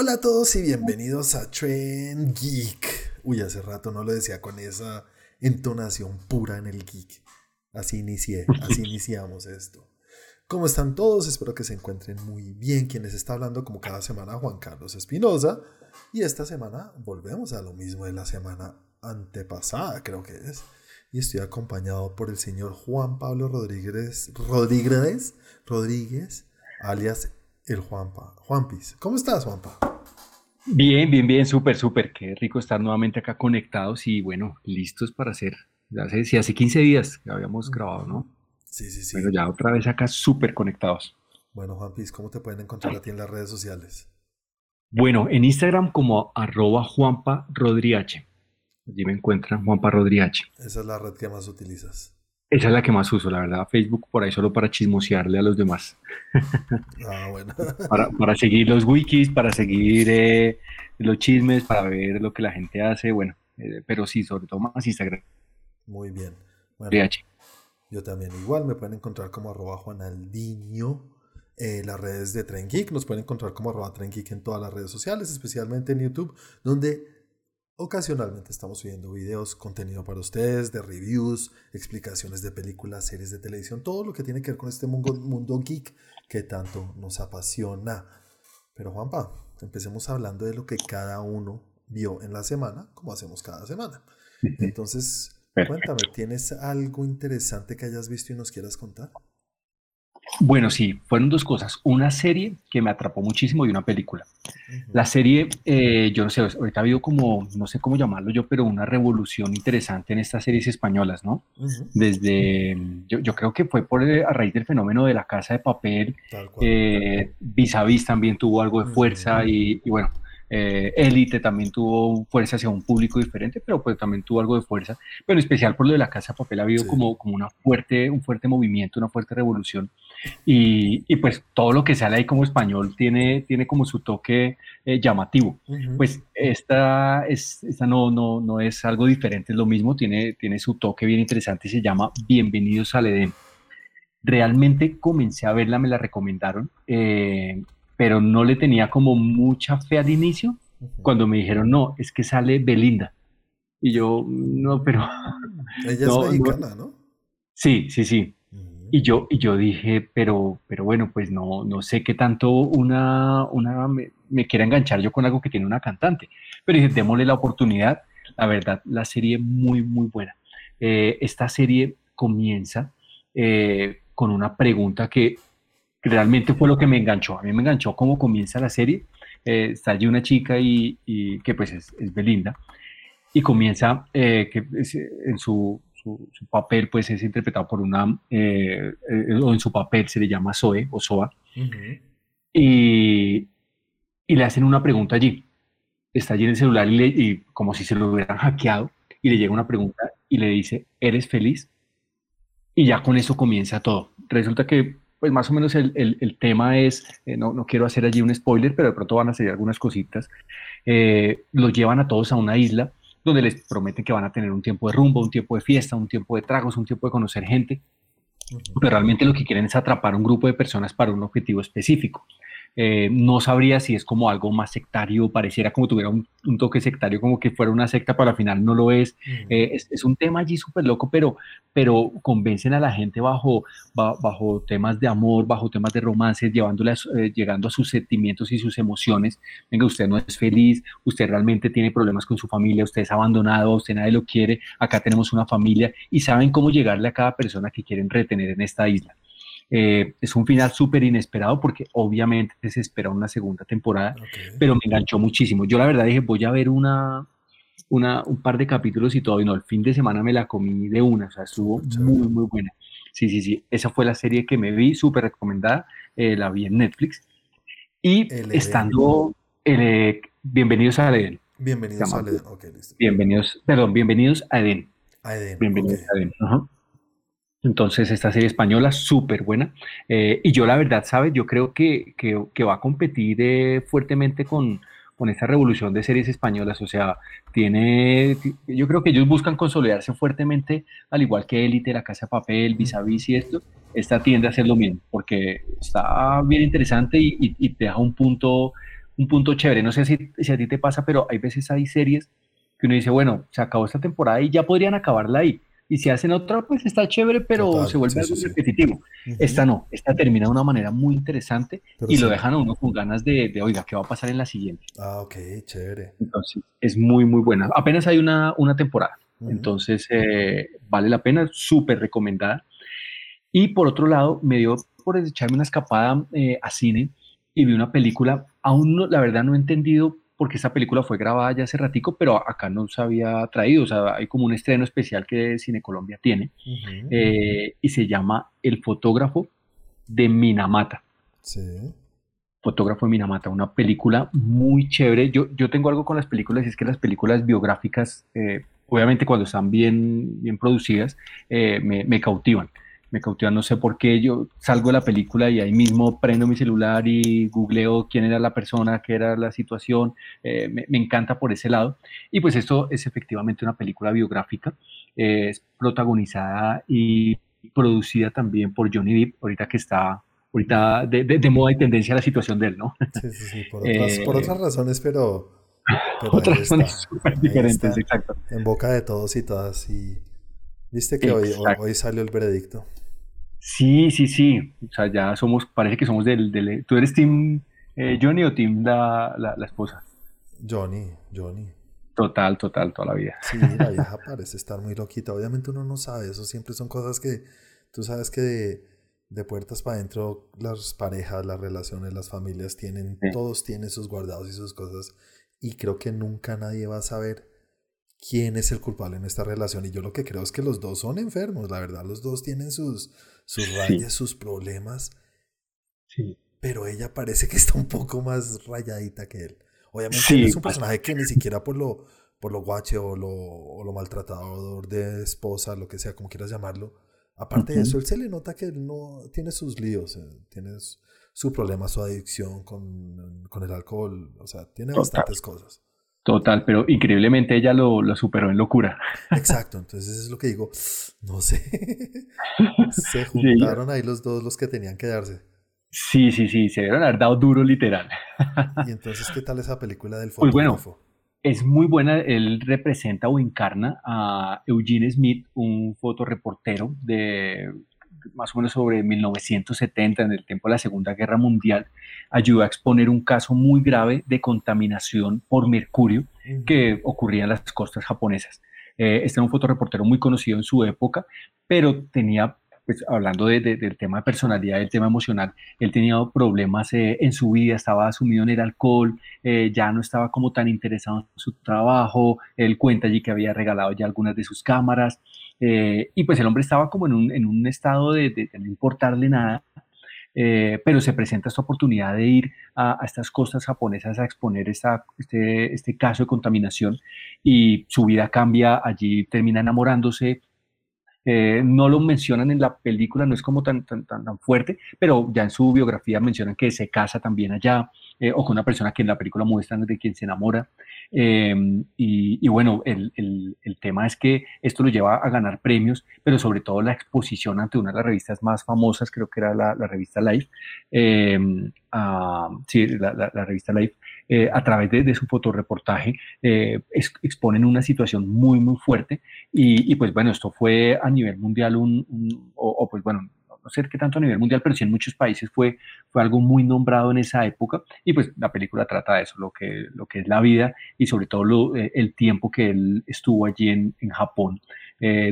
Hola a todos y bienvenidos a Trend Geek. Uy, hace rato no lo decía con esa entonación pura en el geek. Así inicié, así iniciamos esto. ¿Cómo están todos? Espero que se encuentren muy bien. Quien les está hablando como cada semana, Juan Carlos Espinosa. Y esta semana volvemos a lo mismo de la semana antepasada, creo que es. Y estoy acompañado por el señor Juan Pablo Rodríguez, Rodríguez, Rodríguez, alias el Juanpa. Juanpis, ¿cómo estás, Juanpa? Bien, bien, bien, súper, súper. Qué rico estar nuevamente acá conectados y bueno, listos para hacer. Ya hace, sí, hace 15 días que habíamos grabado, ¿no? Sí, sí, sí. Pero ya otra vez acá súper conectados. Bueno, Juanpis, ¿cómo te pueden encontrar a ti en las redes sociales? Bueno, en Instagram como arroba Juanpa Rodriache. Allí me encuentran Juanpa Rodriache. Esa es la red que más utilizas. Esa es la que más uso, la verdad. Facebook por ahí solo para chismosearle a los demás. Ah, bueno. para, para seguir los wikis, para seguir eh, los chismes, para ver lo que la gente hace, bueno, eh, pero sí, sobre todo más Instagram. Muy bien. Bueno, yo también igual me pueden encontrar como arroba Juanaldiño. Eh, las redes de Tren Geek nos pueden encontrar como arroba Tren Geek en todas las redes sociales, especialmente en YouTube, donde ocasionalmente estamos subiendo videos, contenido para ustedes, de reviews, explicaciones de películas, series de televisión, todo lo que tiene que ver con este mundo, mundo geek que tanto nos apasiona. Pero Juanpa, empecemos hablando de lo que cada uno vio en la semana, como hacemos cada semana. Entonces, cuéntame, ¿tienes algo interesante que hayas visto y nos quieras contar? Bueno, sí, fueron dos cosas. Una serie que me atrapó muchísimo y una película. La serie, eh, yo no sé, ahorita ha habido como, no sé cómo llamarlo yo, pero una revolución interesante en estas series españolas, ¿no? Desde, yo, yo creo que fue por eh, a raíz del fenómeno de la casa de papel, cual. eh, Vis a Vis también tuvo algo de fuerza y, y bueno, eh, Élite también tuvo fuerza hacia un público diferente, pero pues también tuvo algo de fuerza. Pero en especial por lo de la casa de papel ha habido Sí. como, como una fuerte, un fuerte movimiento, una fuerte revolución. Y, y pues todo lo que sale ahí como español tiene, tiene como su toque eh, llamativo. Pues esta, es, esta no, no, no es algo diferente, es lo mismo, tiene, tiene su toque bien interesante y se llama Bienvenidos al Edén. Realmente comencé a verla, me la recomendaron, eh, pero no le tenía como mucha fe al inicio cuando me dijeron, no, es que sale Belinda. Y yo, no, pero Ella no, es no. mexicana, ¿no? sí, sí, sí. Y yo, y yo dije, pero, pero bueno, pues no, no sé qué tanto una, una me, quiera enganchar yo con algo que tiene una cantante. Pero dije, démosle la oportunidad. La verdad, la serie muy, muy buena. Eh, esta serie comienza eh, con una pregunta que realmente fue lo que me enganchó. A mí me enganchó cómo comienza la serie. Eh, está allí una chica y, que pues es, Belinda y comienza que en su, su, su papel pues es interpretado por una eh, eh, o en su papel se le llama Zoe o Soa y, y le hacen una pregunta allí. Está allí en el celular y, le- y como si se lo hubieran hackeado y le llega una pregunta y le dice ¿eres feliz? y ya con eso comienza todo. Resulta que pues más o menos el, el- el tema es, eh, no, no quiero hacer allí un spoiler, pero de pronto van a salir algunas cositas, eh, los llevan a todos a una isla donde les prometen que van a tener un tiempo de rumbo, un tiempo de fiesta, un tiempo de tragos, un tiempo de conocer gente, pero realmente lo que quieren es atrapar un grupo de personas para un objetivo específico. Eh, no sabría si es como algo más sectario, pareciera como tuviera un, un toque sectario, como que fuera una secta, pero al final no lo es. Eh, es, es un tema allí súper loco, pero, pero convencen a la gente bajo, ba- bajo temas de amor, bajo temas de romance, llevándolas, eh, llegando a sus sentimientos y sus emociones. Venga, usted no es feliz, usted realmente tiene problemas con su familia, usted es abandonado, usted nadie lo quiere, acá tenemos una familia y saben cómo llegarle a cada persona que quieren retener en esta isla. Eh, es un final súper inesperado porque obviamente se espera una segunda temporada Ok. pero me enganchó muchísimo. Yo la verdad dije, voy a ver una, una, un par de capítulos y todo, y no, el fin de semana me la comí de una, o sea, estuvo muy, muy buena. Sí, sí, sí, esa fue la serie que me vi, súper recomendada, eh, la vi en Netflix. Y El estando, eh, bienvenidos a Edén, Bienvenidos al Edén. Ok, listo. bienvenidos, perdón, bienvenidos a Edén, A Edén. bienvenidos ok. a Edén. ajá. Entonces, esta serie española, súper buena. Eh, y yo la verdad, ¿sabes? Yo creo que, que, que va a competir eh, fuertemente con, con esta revolución de series españolas. O sea, tiene, ti- yo creo que ellos buscan consolidarse fuertemente, al igual que Élite, La Casa de Papel, Vis a Vis y esto. Esta tiende a hacer lo mismo, porque está bien interesante y, y- y te deja un punto un punto chévere. No sé si, si a ti te pasa, pero hay veces hay series que uno dice, bueno, se acabó esta temporada y ya podrían acabarla ahí. Y si hacen otra, pues está chévere, pero se vuelve algo repetitivo. Esta no, esta termina de una manera muy interesante y lo dejan a uno con ganas de, de, oiga, ¿qué va a pasar en la siguiente? Ah, ok, chévere. Entonces, es muy, muy buena. Apenas hay una, una temporada, entonces eh, vale la pena, súper recomendada. Y por otro lado, me dio por echarme una escapada eh, a cine y vi una película, aún no, la verdad no he entendido porque esta película fue grabada ya hace ratico, pero acá no se había traído, o sea, hay como un estreno especial que Cine Colombia tiene, eh, y se llama El fotógrafo de Minamata. Sí. Fotógrafo de Minamata, una película muy chévere. Yo, yo tengo algo con las películas, y es que las películas biográficas, eh, obviamente cuando están bien, bien producidas, eh, me, me cautivan me cautiva, no sé por qué, yo salgo de la película y ahí mismo prendo mi celular y googleo quién era la persona, qué era la situación, eh, me, encanta por ese lado. Y pues esto es efectivamente una película biográfica, es protagonizada y producida también por Johnny Depp, ahorita que está ahorita de, de, moda y tendencia a la situación de él, ¿no? Sí, sí, sí, por otras, por otras razones, pero... otras razones súper diferentes, exacto. En boca de todos y todas y... Viste que hoy, hoy, salió el veredicto. Sí, sí, sí. O sea, ya somos, parece que somos del. del ¿Tú eres Team eh, Johnny o Team la, la, esposa? Johnny, Johnny. Total, total, toda la vida. Sí, la vieja parece estar muy loquita. Obviamente uno no sabe, eso siempre son cosas que tú sabes que de, de puertas para adentro las parejas, las relaciones, las familias tienen, todos tienen sus guardados y sus cosas. Y creo que nunca nadie va a saber quién es el culpable en esta relación. Y yo lo que creo es que los dos son enfermos, la verdad, los dos tienen sus, sus rayas, sus problemas. Sí. Pero ella parece que está un poco más rayadita que él. Obviamente es un personaje que ni siquiera por lo, por lo guache o lo, o lo maltratador de esposa, lo que sea, como quieras llamarlo. Aparte de eso, él se le nota que él no tiene sus líos, eh, tiene su problema, su adicción con, con el alcohol, o sea, tiene bastantes cosas. Total, pero increíblemente ella lo, lo, superó en locura. Exacto, entonces es lo que digo, no sé, se juntaron ahí los dos los que tenían que darse. Sí, sí, sí, se dieron haber dado duro literal. ¿Y entonces qué tal esa película del fotógrafo? Pues bueno, es muy buena, él representa o encarna a Eugene Smith, un fotoreportero de más o menos sobre 1970, en el tiempo de la Segunda Guerra Mundial, ayudó a exponer un caso muy grave de contaminación por mercurio que ocurría en las costas japonesas. Eh, este era un fotoreportero muy conocido en su época, pero tenía, pues hablando del tema de personalidad, del tema emocional, él tenía problemas eh, en su vida, estaba sumido en el alcohol, eh, ya no estaba como tan interesado en su trabajo, él cuenta allí que había regalado ya algunas de sus cámaras, eh, y pues el hombre estaba como en un, en un estado de, de, no importarle nada, eh, pero se presenta esta oportunidad de ir a, estas costas japonesas a exponer esta, este, este caso de contaminación y su vida cambia, allí termina enamorándose, eh, no lo mencionan en la película, no es como tan, tan, tan, fuerte, pero ya en su biografía mencionan que se casa también allá, eh, o con una persona que en la película muestran de quien se enamora. Em, y, bueno, el, el, tema es que esto lo lleva a ganar premios, pero sobre todo la exposición ante una de las revistas más famosas, creo que era la, la revista Life, em, sí, la, la, revista Life, eh, a través de, su fotoreportaje, eh, exponen una situación muy, muy fuerte. Y, pues bueno, esto fue a nivel mundial un, o, pues bueno, no sé qué tanto a nivel mundial, pero sí en muchos países fue, fue algo muy nombrado en esa época. Y pues la película trata de eso, lo que, lo que es la vida y sobre todo eh, el tiempo que él estuvo allí en, en Japón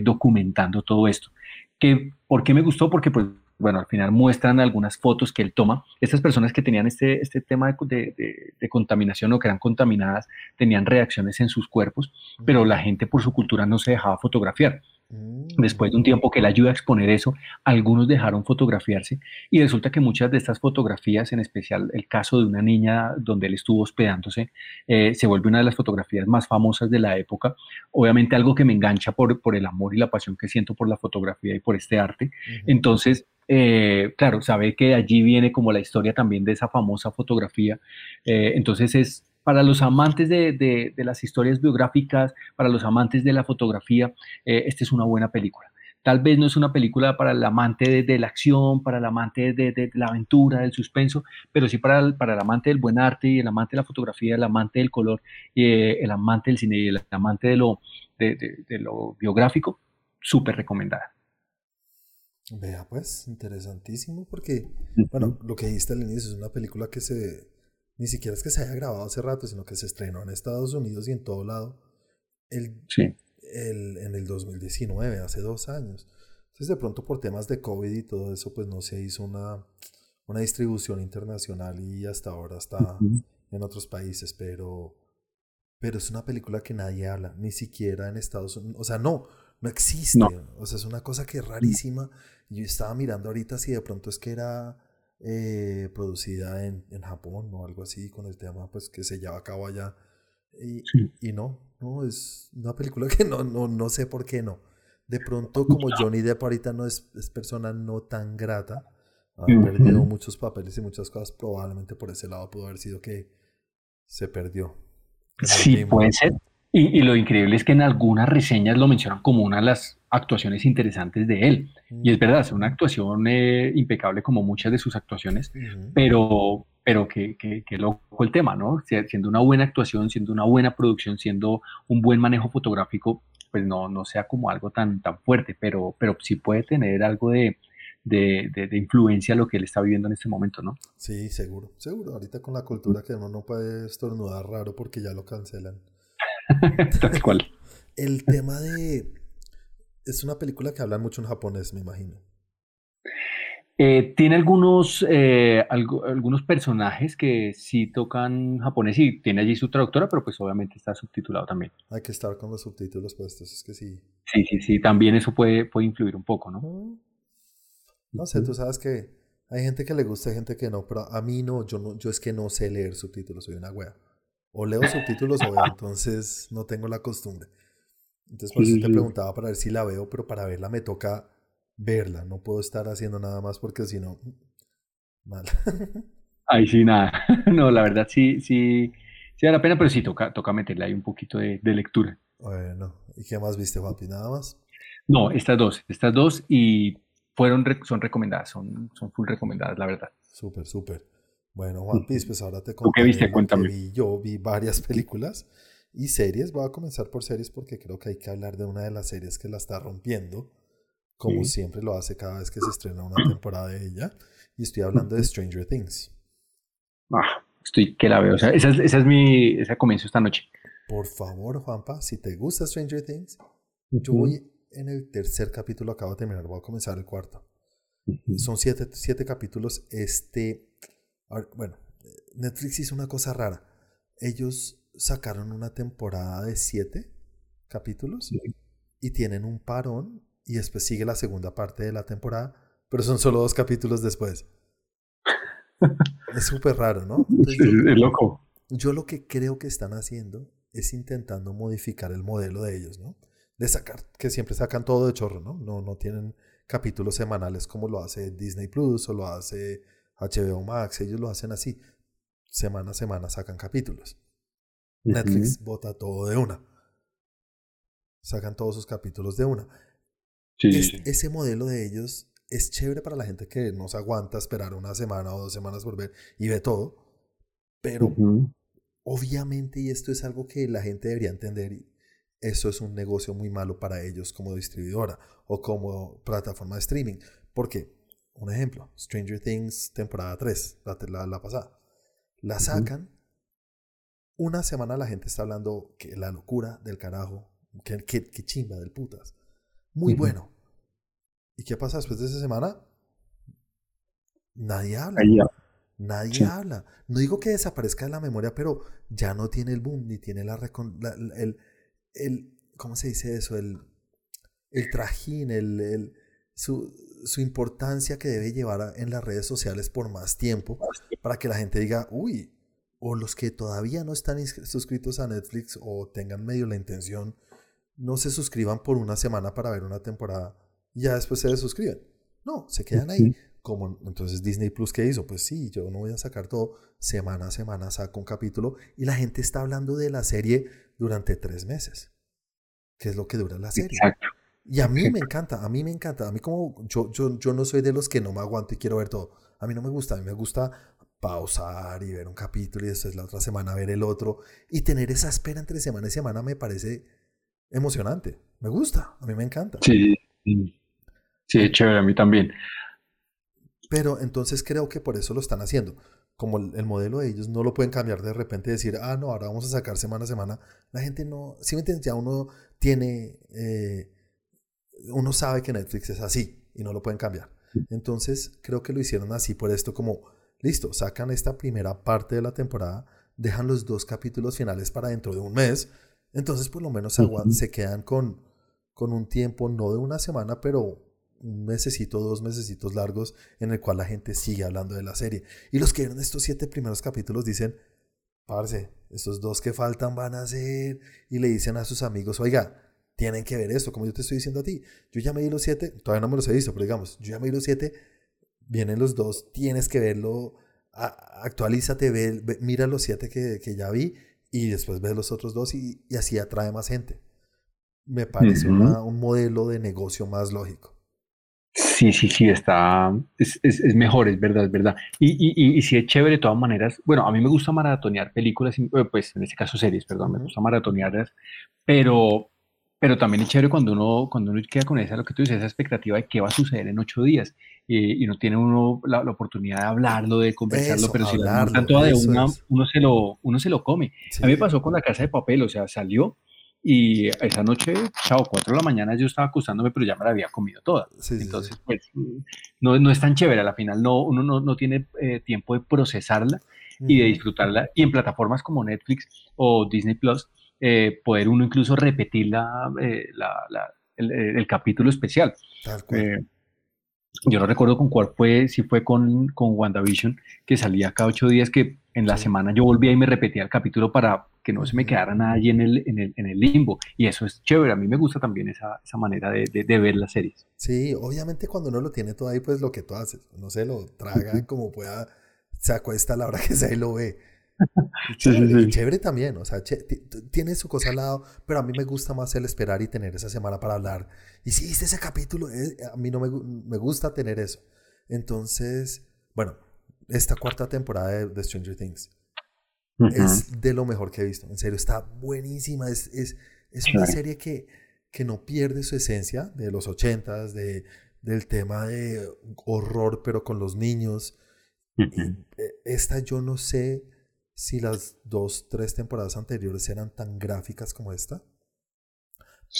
documentando todo esto. Que, ¿Por qué me gustó? Porque pues bueno, al final muestran algunas fotos que él toma. Estas personas que tenían este, este tema de, de, contaminación o que eran contaminadas tenían reacciones en sus cuerpos, pero la gente por su cultura no se dejaba fotografiar. Mm. Después de un tiempo que él ayuda a exponer eso, algunos dejaron fotografiarse y resulta que muchas de estas fotografías, en especial el caso de una niña donde él estuvo hospedándose, eh, se vuelve una de las fotografías más famosas de la época. Obviamente algo que me engancha por, por el amor y la pasión que siento por la fotografía y por este arte. Entonces, eh, claro, sabe que allí viene como la historia también de esa famosa fotografía. Eh, entonces es para los amantes de, las historias biográficas, para los amantes de la fotografía, eh, esta es una buena película. Tal vez no es una película para el amante de, la acción, para el amante de, la aventura, del suspenso, pero sí para el, amante del buen arte y el amante de la fotografía, el amante del color, el amante del cine y el amante de lo, de, lo biográfico, súper recomendada. Vea, pues, interesantísimo, porque, bueno, lo que dijiste al inicio es una película que se, ni siquiera es que se haya grabado hace rato, sino que se estrenó en Estados Unidos y en todo lado. El, sí el, en el 2019, hace dos años. Entonces de pronto por temas de COVID y todo eso, pues no se hizo una, una distribución internacional y hasta ahora está en otros países, pero, pero es una película que nadie habla, ni siquiera en Estados Unidos. O sea, no, no existe. O sea, es una cosa que es rarísima. Yo estaba mirando ahorita si de pronto es que era eh, producida en, en, Japón o algo así, con el tema pues que se lleva a cabo allá. Y, y no, no, es una película que no, no, no sé por qué no. De pronto, como Johnny Depp ahorita no es, es persona no tan grata, ha perdido muchos papeles y muchas cosas, probablemente por ese lado pudo haber sido que se perdió. Sí, puede ser. Y, y, lo increíble es que en algunas reseñas lo mencionan como una de las actuaciones interesantes de él. Y es verdad, es una actuación eh, impecable como muchas de sus actuaciones, pero, pero que, que, loco el tema, ¿no? Siendo una buena actuación, siendo una buena producción, siendo un buen manejo fotográfico, pues no, no sea como algo tan, tan fuerte, pero, pero sí puede tener algo de, de, de, influencia lo que él está viviendo en este momento, ¿no? Sí, seguro, seguro. Ahorita con la cultura que uno no puede estornudar raro porque ya lo cancelan. Tal cual. El tema de, es una película que habla mucho en japonés, me imagino. Eh, tiene algunos, eh, algunos personajes que sí tocan japonés y tiene allí su traductora, pero pues obviamente está subtitulado también. Hay que estar con los subtítulos puestos, es que sí. Sí, sí, sí, también eso puede, puede influir un poco, ¿no? No sé, tú sabes que hay gente que le gusta, hay gente que no, pero a mí no, yo no, yo es que no sé leer subtítulos, soy una wea. O leo subtítulos o veo, entonces no tengo la costumbre. Entonces por eso te preguntaba para ver si la veo, pero para verla me toca verla. No puedo estar haciendo nada más porque si no, mal. Ahí sí, nada. No, la verdad sí, sí, sí da la pena, pero sí toca, toca meterle ahí un poquito de, lectura. Bueno, ¿y qué más viste, Juanpi? ¿Nada más? No, estas dos, estas dos y fueron, son recomendadas, son, son full recomendadas, la verdad. Súper, súper. Bueno, Juanpi, pues ahora te contaré qué viste? Cuéntame. Yo vi varias películas y series, voy a comenzar por series porque creo que hay que hablar de una de las series que la está rompiendo, como siempre lo hace cada vez que se estrena una temporada de ella. Y estoy hablando de Stranger Things. Ah, estoy que la veo. O sea, esa es, esa es mi. Esa comienzo esta noche. Por favor, Juanpa, si te gusta Stranger Things, yo voy en el tercer capítulo, acabo de terminar, voy a comenzar el cuarto. Son siete, siete capítulos. Este. Bueno, Netflix hizo una cosa rara. Ellos sacaron una temporada de siete capítulos y tienen un parón y después sigue la segunda parte de la temporada, pero son solo dos capítulos después. es súper raro, ¿no? es loco. Yo lo que creo que están haciendo es intentando modificar el modelo de ellos, ¿no? De sacar, que siempre sacan todo de chorro, ¿no? No, no tienen capítulos semanales como lo hace Disney Plus o lo hace HBO Max, ellos lo hacen así. Semana a semana sacan capítulos. Netflix bota todo de una. Sacan todos sus capítulos de una. Ese modelo de ellos es chévere para la gente que no se aguanta esperar una semana o dos semanas por ver y ve todo. Pero obviamente, y esto es algo que la gente debería entender, eso es un negocio muy malo para ellos como distribuidora o como plataforma de streaming. Porque, un ejemplo, Stranger Things temporada 3, la, la, pasada, la sacan una semana la gente está hablando que la locura del carajo, que, que, chimba del putas. Muy bueno. ¿Y qué pasa después de esa semana? Nadie habla. Nadie habla. No digo que desaparezca de la memoria, pero ya no tiene el boom, ni tiene la, el, el, ¿cómo se dice eso? El, el trajín, el, el su, su, importancia que debe llevar en las redes sociales por más tiempo para que la gente diga, uy, o los que todavía no están suscritos a Netflix o tengan medio la intención, no se suscriban por una semana para ver una temporada y ya después se desuscriben. No, se quedan ahí. Como entonces Disney Plus, ¿qué hizo? Pues sí, yo no voy a sacar todo. Semana a semana saco un capítulo y la gente está hablando de la serie durante tres meses, que es lo que dura la serie. Y a mí me encanta, a mí me encanta. A mí como yo, yo, yo no soy de los que no me aguanto y quiero ver todo. A mí no me gusta, a mí me gusta pausar y ver un capítulo y después la otra semana ver el otro. Y tener esa espera entre semana y semana me parece emocionante. Me gusta, a mí me encanta. Sí, sí, es chévere, a mí también. Pero entonces creo que por eso lo están haciendo. Como el, modelo de ellos no lo pueden cambiar de repente y decir, ah, no, ahora vamos a sacar semana a semana. La gente no, si me entiendes, ya uno tiene, eh, uno sabe que Netflix es así y no lo pueden cambiar. Entonces creo que lo hicieron así por esto como, listo, sacan esta primera parte de la temporada, dejan los dos capítulos finales para dentro de un mes, entonces por lo menos se, se quedan con, con un tiempo, no de una semana, pero un mesecito, dos mesecitos largos en el cual la gente sigue hablando de la serie. Y los que vieron estos siete primeros capítulos dicen, parce, estos dos que faltan van a ser, y le dicen a sus amigos, oiga, tienen que ver esto, como yo te estoy diciendo a ti. Yo ya me di los siete, todavía no me los he visto, pero digamos, yo ya me di los siete, vienen los dos, tienes que verlo, actualízate, ve, mira los siete que, que, ya vi y después ves los otros dos y, y así atrae más gente. Me parece un modelo de negocio más lógico. Sí, sí, sí, está, es, es, es, mejor, es verdad, es verdad. Y, y, y, sí es chévere de todas maneras. Bueno, a mí me gusta maratonear películas, eh, pues en este caso series, perdón, me gusta maratonearlas, pero, pero también es chévere cuando uno, cuando uno queda con esa, lo que tú dices, esa expectativa de qué va a suceder en ocho días y, no tiene uno la, oportunidad de hablarlo, de conversarlo, pero si la toda de una, uno se, lo, uno se lo come. A mí me pasó con la casa de papel, o sea, salió y esa noche, chao, cuatro de la mañana yo estaba acustándome, pero ya me la había comido toda. Entonces, pues, no, no, es tan chévere. Al final, no, uno no, no tiene eh, tiempo de procesarla y de disfrutarla. Y en plataformas como Netflix o Disney Plus, eh, poder uno incluso repetir la, eh, la, el, el, capítulo especial. yo no recuerdo con cuál fue, si fue con, con WandaVision, que salía cada ocho días, que en la semana yo volvía y me repetía el capítulo para que no se me quedara nada allí en el, en el, en el limbo. Y eso es chévere, a mí me gusta también esa, esa manera de, de, ver las series. Sí, obviamente cuando uno lo tiene todo ahí, pues lo que tú haces, no se lo traga como pueda, se acuesta a la hora que sea y lo ve. Chévere, chévere, también, o sea, tiene su cosa al lado, pero a mí me gusta más el esperar y tener esa semana para hablar. Y si viste ese capítulo, eh, a mí no me, me, gusta tener eso. Entonces, bueno, esta cuarta temporada de, de Stranger Things es de lo mejor que he visto. En serio, está buenísima. Es, es, es una serie que, que no pierde su esencia de los ochentas, de, del tema de horror, pero con los niños. Eh, esta yo no sé si las dos, tres temporadas anteriores eran tan gráficas como esta.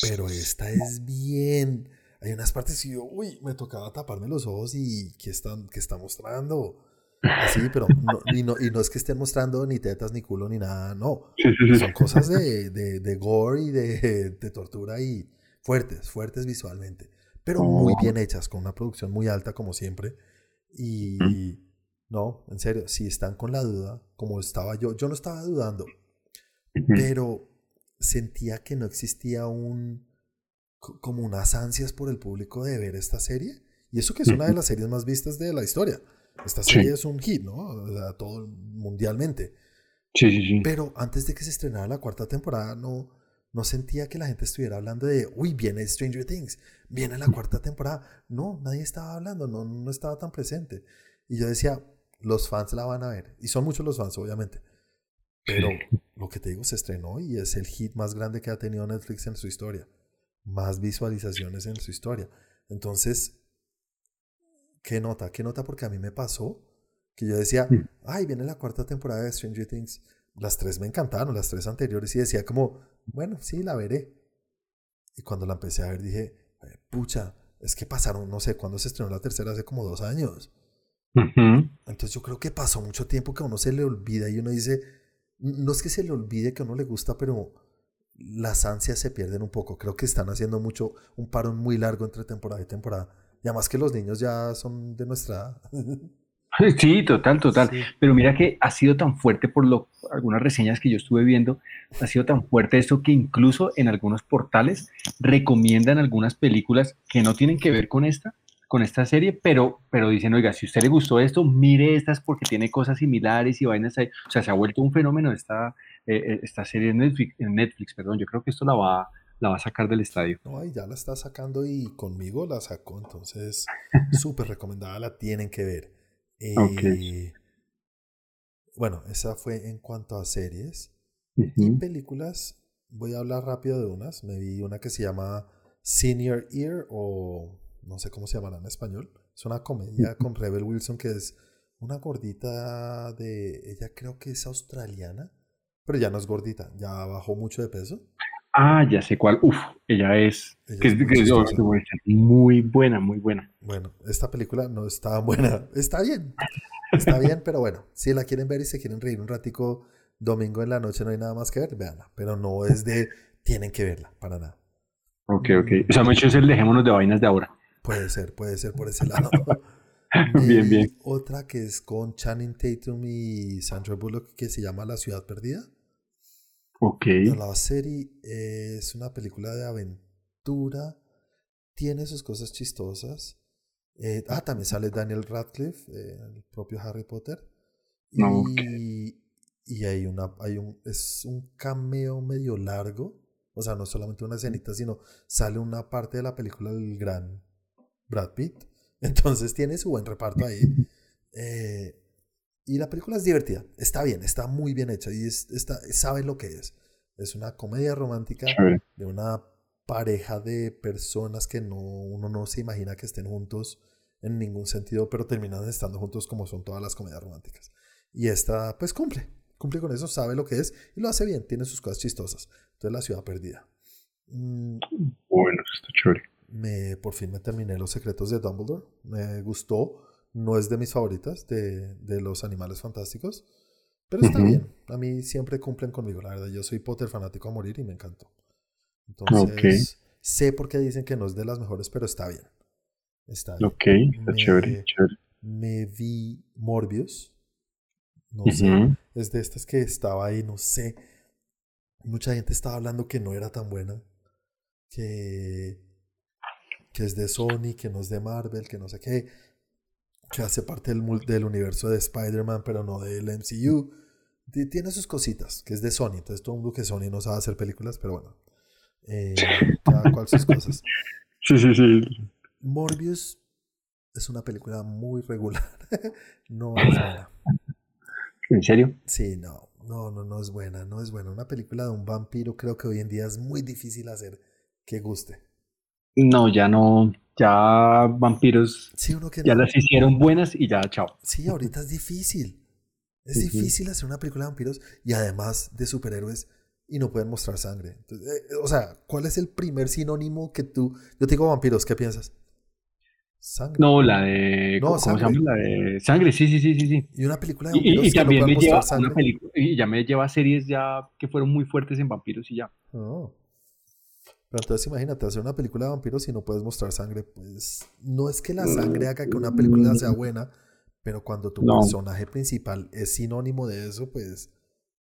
Pero esta es bien. Hay unas partes que yo, uy, me tocaba taparme los ojos y ¿qué, están, qué está mostrando? Así, pero no, y, no, y no es que estén mostrando ni tetas, ni culo, ni nada, no. Son cosas de, de, de gore y de, de, tortura y fuertes, fuertes visualmente, pero muy oh. bien hechas, con una producción muy alta como siempre. Y no, en serio, si están con la duda, como estaba yo, yo no estaba dudando, pero sentía que no existía un, como unas ansias por el público de ver esta serie. Y eso que es una de las series más vistas de la historia. Esta serie es un hit, ¿no? O sea, todo mundialmente. Sí, sí, sí. Pero antes de que se estrenara la cuarta temporada, no, no sentía que la gente estuviera hablando de, uy, viene Stranger Things, viene la cuarta temporada. No, nadie estaba hablando, no, no estaba tan presente. Y yo decía, los fans la van a ver. Y son muchos los fans, obviamente. Pero lo que te digo, se estrenó y es el hit más grande que ha tenido Netflix en su historia. Más visualizaciones en su historia. Entonces, ¿Qué nota? ¿Qué nota? Porque a mí me pasó que yo decía, ay, viene la cuarta temporada de Stranger Things. Las tres me encantaron, las tres anteriores, y decía como, bueno, sí, la veré. Y cuando la empecé a ver dije, pucha, es que pasaron, no sé, cuando se estrenó la tercera, hace como dos años. Entonces yo creo que pasó mucho tiempo que a uno se le olvida y uno dice, no es que se le olvide que a uno le gusta, pero las ansias se pierden un poco. Creo que están haciendo mucho, un parón muy largo entre temporada y temporada y además que los niños ya son de nuestra Sí, total, total. Pero mira que ha sido tan fuerte por lo, algunas reseñas que yo estuve viendo, ha sido tan fuerte esto que incluso en algunos portales recomiendan algunas películas que no tienen que ver con esta, con esta serie, pero, pero dicen, oiga, si a usted le gustó esto, mire estas porque tiene cosas similares y vainas O sea, se ha vuelto un fenómeno esta, eh, eh, esta serie en Netflix, en Netflix, perdón. Yo creo que esto la va la va a sacar del estadio. No, y ya la está sacando y conmigo la sacó, entonces súper recomendada, la tienen que ver. Eh, bueno, esa fue en cuanto a series. Y películas, voy a hablar rápido de unas. Me vi una que se llama Senior Year o no sé cómo se llamará en español. Es una comedia con Rebel Wilson que es una gordita de... Ella creo que es australiana, pero ya no es gordita, ya bajó mucho de peso. Ah, ya sé cuál. Uf, ella es, que es, muy buena, muy buena. Bueno, esta película no está buena. Está bien. Está bien, pero bueno, si la quieren ver y se quieren reír un ratico domingo en la noche no hay nada más que ver, véanla. Pero no es de tienen que verla, para nada. Ok, ok. O sea, mucho es el dejémonos de vainas de ahora. Puede ser, puede ser por ese lado. bien, bien. Otra que es con Channing Tatum y Sandra Bullock que se llama La Ciudad Perdida. Ok. La serie es una película de aventura. Tiene sus cosas chistosas. Eh, ah, también sale Daniel Radcliffe, eh, el propio Harry Potter. Y, y hay una, hay un, es un cameo medio largo. O sea, no solamente una escenita, sino sale una parte de la película del gran Brad Pitt. Entonces tiene su buen reparto ahí. Eh, y la película es divertida, está bien, está muy bien hecha y está, sabe lo que es. Es una comedia romántica de una pareja de personas que no, uno no se imagina que estén juntos en ningún sentido, pero terminan estando juntos como son todas las comedias románticas. Y esta, pues cumple, cumple con eso, sabe lo que es y lo hace bien, tiene sus cosas chistosas. Entonces, La Ciudad Perdida. Mm. bueno, está chévere. Me, por fin me terminé Los Secretos de Dumbledore. Me gustó no es de mis favoritas de, de los animales fantásticos, pero está bien. A mí siempre cumplen conmigo, la verdad. Yo soy Potter fanático a morir y me encantó. Entonces, sé por qué dicen que no es de las mejores, pero está bien. Está bien. Ok, está chévere, Me vi Morbius. No sé. Es de estas que estaba ahí, no sé. Mucha gente estaba hablando que no era tan buena. Que, que es de Sony, que no es de Marvel, que no sé qué que hace parte del, del universo de Spider-Man, pero no del MCU. Tiene sus cositas, que es de Sony. Entonces todo el mundo que Sony no sabe hacer películas, pero bueno. Eh, cada cual sus cosas. Sí, sí, sí. Morbius es una película muy regular. no es buena. ¿En serio? Sí, no. No, no, no es buena. No es buena. Una película de un vampiro creo que hoy en día es muy difícil hacer que guste. No, ya no ya vampiros ya las hicieron buenas y ya, chao. Sí, ahorita es difícil. Es difícil hacer una película de vampiros y además de superhéroes y no pueden mostrar sangre. Eh, o sea, ¿cuál es el primer sinónimo que tú... Yo te digo vampiros, ¿qué piensas? Sangre. No, la de... No, ¿cómo, se llama? La de sangre, sí, sí, sí, sí. Y una película de vampiros y, también me lleva una película, y ya me lleva series ya que fueron muy fuertes en vampiros y ya. Oh. Pero entonces imagínate hacer una película de vampiros y no puedes mostrar sangre. Pues no es que la sangre haga que una película sea buena, pero cuando tu personaje principal es sinónimo de eso, pues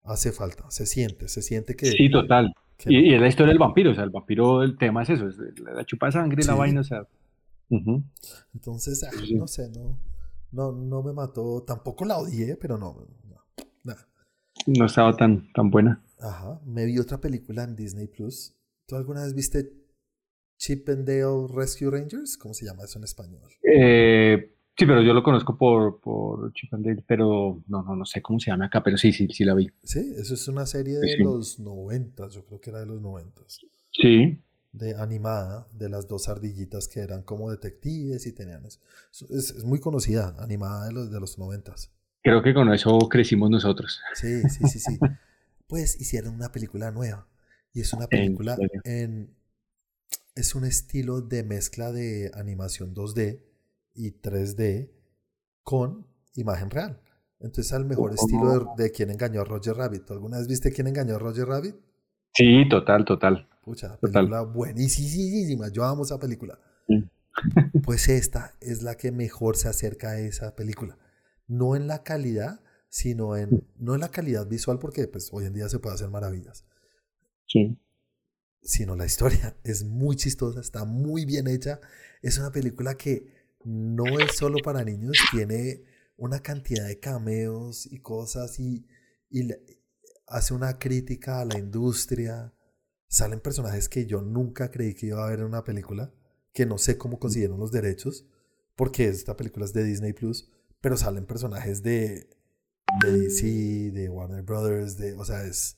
hace falta, se siente, se siente que... Sí, total. y, es la historia del vampiro, o sea, el vampiro, el tema es eso, es la chupa de sangre, la vaina, o sea... Entonces, ah, no sé, no, no, no me mató, tampoco la odié, pero no, no, no estaba tan, tan buena. Ajá, me vi otra película en Disney Plus ¿Tú alguna vez viste Chip and Dale Rescue Rangers? ¿Cómo se llama eso en español? Eh, sí, pero yo lo conozco por, por Chip and Dale, pero no, no, no sé cómo se llama acá, pero sí, sí, sí la vi. Sí, eso es una serie de los noventas, yo creo que era de los noventas. Sí. De animada, de las dos ardillitas que eran como detectives y tenían eso. Es, es muy conocida, animada de los, de los noventas. Creo que con eso crecimos nosotros. Sí, sí, sí, sí. pues hicieron una película nueva y es una película en, es un estilo de mezcla de animación 2D y 3D con imagen real. Entonces al mejor estilo de, quien engañó a Roger Rabbit. ¿Alguna vez viste quién engañó a Roger Rabbit? Sí, total, total. Pucha, película buenísima. Yo amo esa película. pues esta es la que mejor se acerca a esa película. No en la calidad, sino en, no en la calidad visual, porque pues hoy en día se puede hacer maravillas, Sí. Sino la historia es muy chistosa, está muy bien hecha. Es una película que no es solo para niños, tiene una cantidad de cameos y cosas y, y hace una crítica a la industria salen personajes que yo nunca creí que iba a ver en una película, que no sé cómo consiguieron los derechos, porque esta película es de Disney Plus, pero salen personajes de, de DC, de Warner Brothers, de, o sea, es,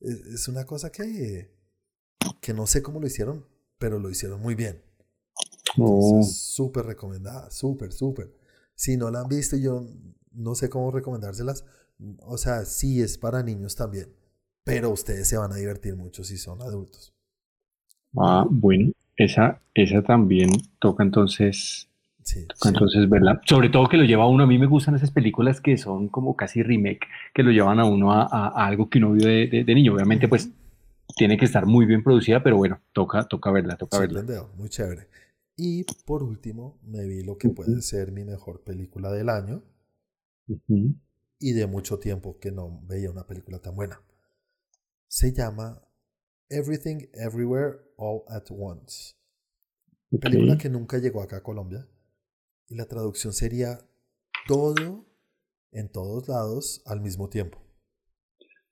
es, una cosa que, que no sé cómo lo hicieron, pero lo hicieron muy bien. Oh. Súper recomendada, súper, súper. Si no la han visto, yo no sé cómo recomendárselas. O sea, sí es para niños también, pero ustedes se van a divertir mucho si son adultos. Ah, bueno, esa, esa también toca entonces. Sí, entonces, ¿verdad? Sobre todo que lo lleva a uno, a mí me gustan esas películas que son como casi remake, que lo llevan a uno a, algo que uno vio de, niño. Obviamente, pues tiene que estar muy bien producida, pero bueno, toca, toca verla, toca verla. muy chévere. Y por último, me vi lo que puede ser mi mejor película del año. Y de mucho tiempo que no veía una película tan buena. Se llama Everything Everywhere All at Once. Película que nunca llegó acá a Colombia. Y la traducción sería todo en todos lados al mismo tiempo.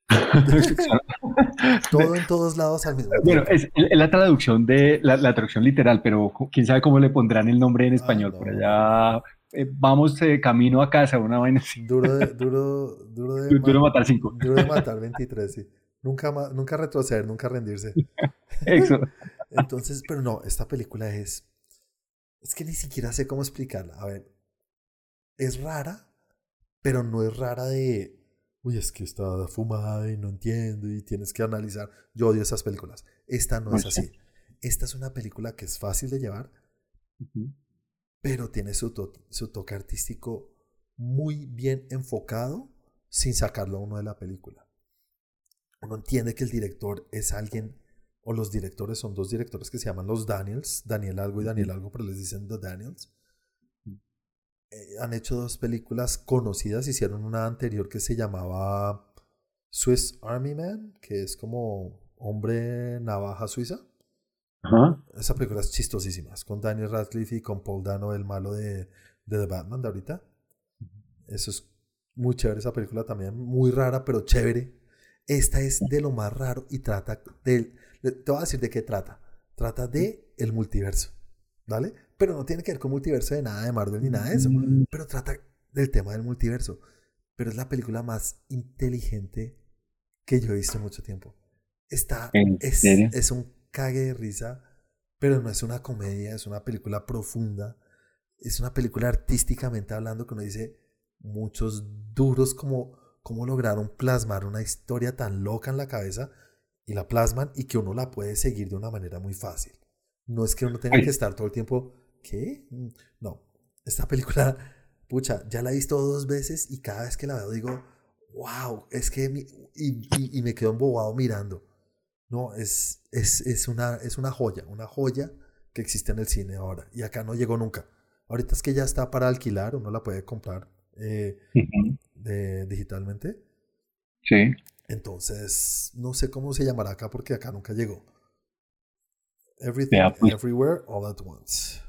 Todo en todos lados al mismo tiempo. Bueno, es, la traducción de la, traducción literal, pero quién sabe cómo le pondrán el nombre en ah, español. Por allá eh, vamos eh, camino a casa, una vaina así. Duro de, duro, duro de, duro matar 5. Duro de matar 23, sí. Nunca, nunca retroceder, nunca rendirse. Eso. Entonces, pero no, esta película es. Es que ni siquiera sé cómo explicarla. A ver. Es rara, pero no es rara de uy, es que está fumada y no entiendo y tienes que analizar. Yo odio esas películas. Esta no es así. Esta es una película que es fácil de llevar, pero tiene su, su toque artístico muy bien enfocado sin sacarlo a uno de la película. Uno entiende que el director es alguien, o los directores son dos directores que se llaman los Daniels, Daniel algo y Daniel algo, pero les dicen The Daniels. Eh, han hecho dos películas conocidas. Hicieron una anterior que se llamaba Swiss Army Man, que es como hombre navaja suiza. Esa película es chistosísima. Es con Daniel Radcliffe y con Paul Dano, el malo de, de The Batman de ahorita. Eso es muy chévere esa película también. Muy rara, pero chévere. Esta es de lo más raro y trata del... Te voy a decir de qué trata. Trata de el multiverso. ¿Vale? pero no tiene que ver con multiverso de nada de Marvel ni nada de eso. Pero trata del tema del multiverso. Pero es la película más inteligente que yo he visto en mucho tiempo. Está, es, es un cague de risa, pero no es una comedia, es una película profunda. Es una película artísticamente hablando que uno dice muchos duros como cómo lograron plasmar una historia tan loca en la cabeza y la plasman y que uno la puede seguir de una manera muy fácil. No es que uno tenga que estar todo el tiempo ¿qué? No, esta película, pucha, ya la he visto dos veces y cada vez que la veo digo, wow, es que, y, me quedo embobado mirando. No, es, es, es, una, es una joya, una joya que existe en el cine ahora. Y acá no llegó nunca. Ahorita es que ya está para alquilar, uno la puede comprar eh, digitalmente. Sí. Entonces, no sé cómo se llamará acá porque acá nunca llegó. Everything, pues. Everywhere, All at Once.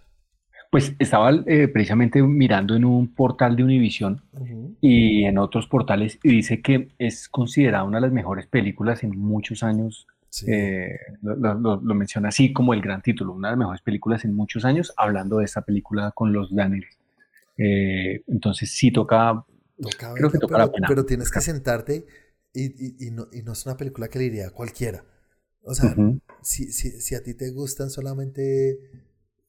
Pues estaba eh, precisamente mirando en un portal de Univision y en otros portales y dice que es considerada una de las mejores películas en muchos años. Eh, lo, menciona así como el gran título, una de las mejores películas en muchos años, hablando de esta película con los Daniels. Eh, entonces sí toca, creo que toca pero, la pena. Pero tienes que sentarte y, y, no, y, no, es una película que le iría a cualquiera. O sea, si, si, si a ti te gustan solamente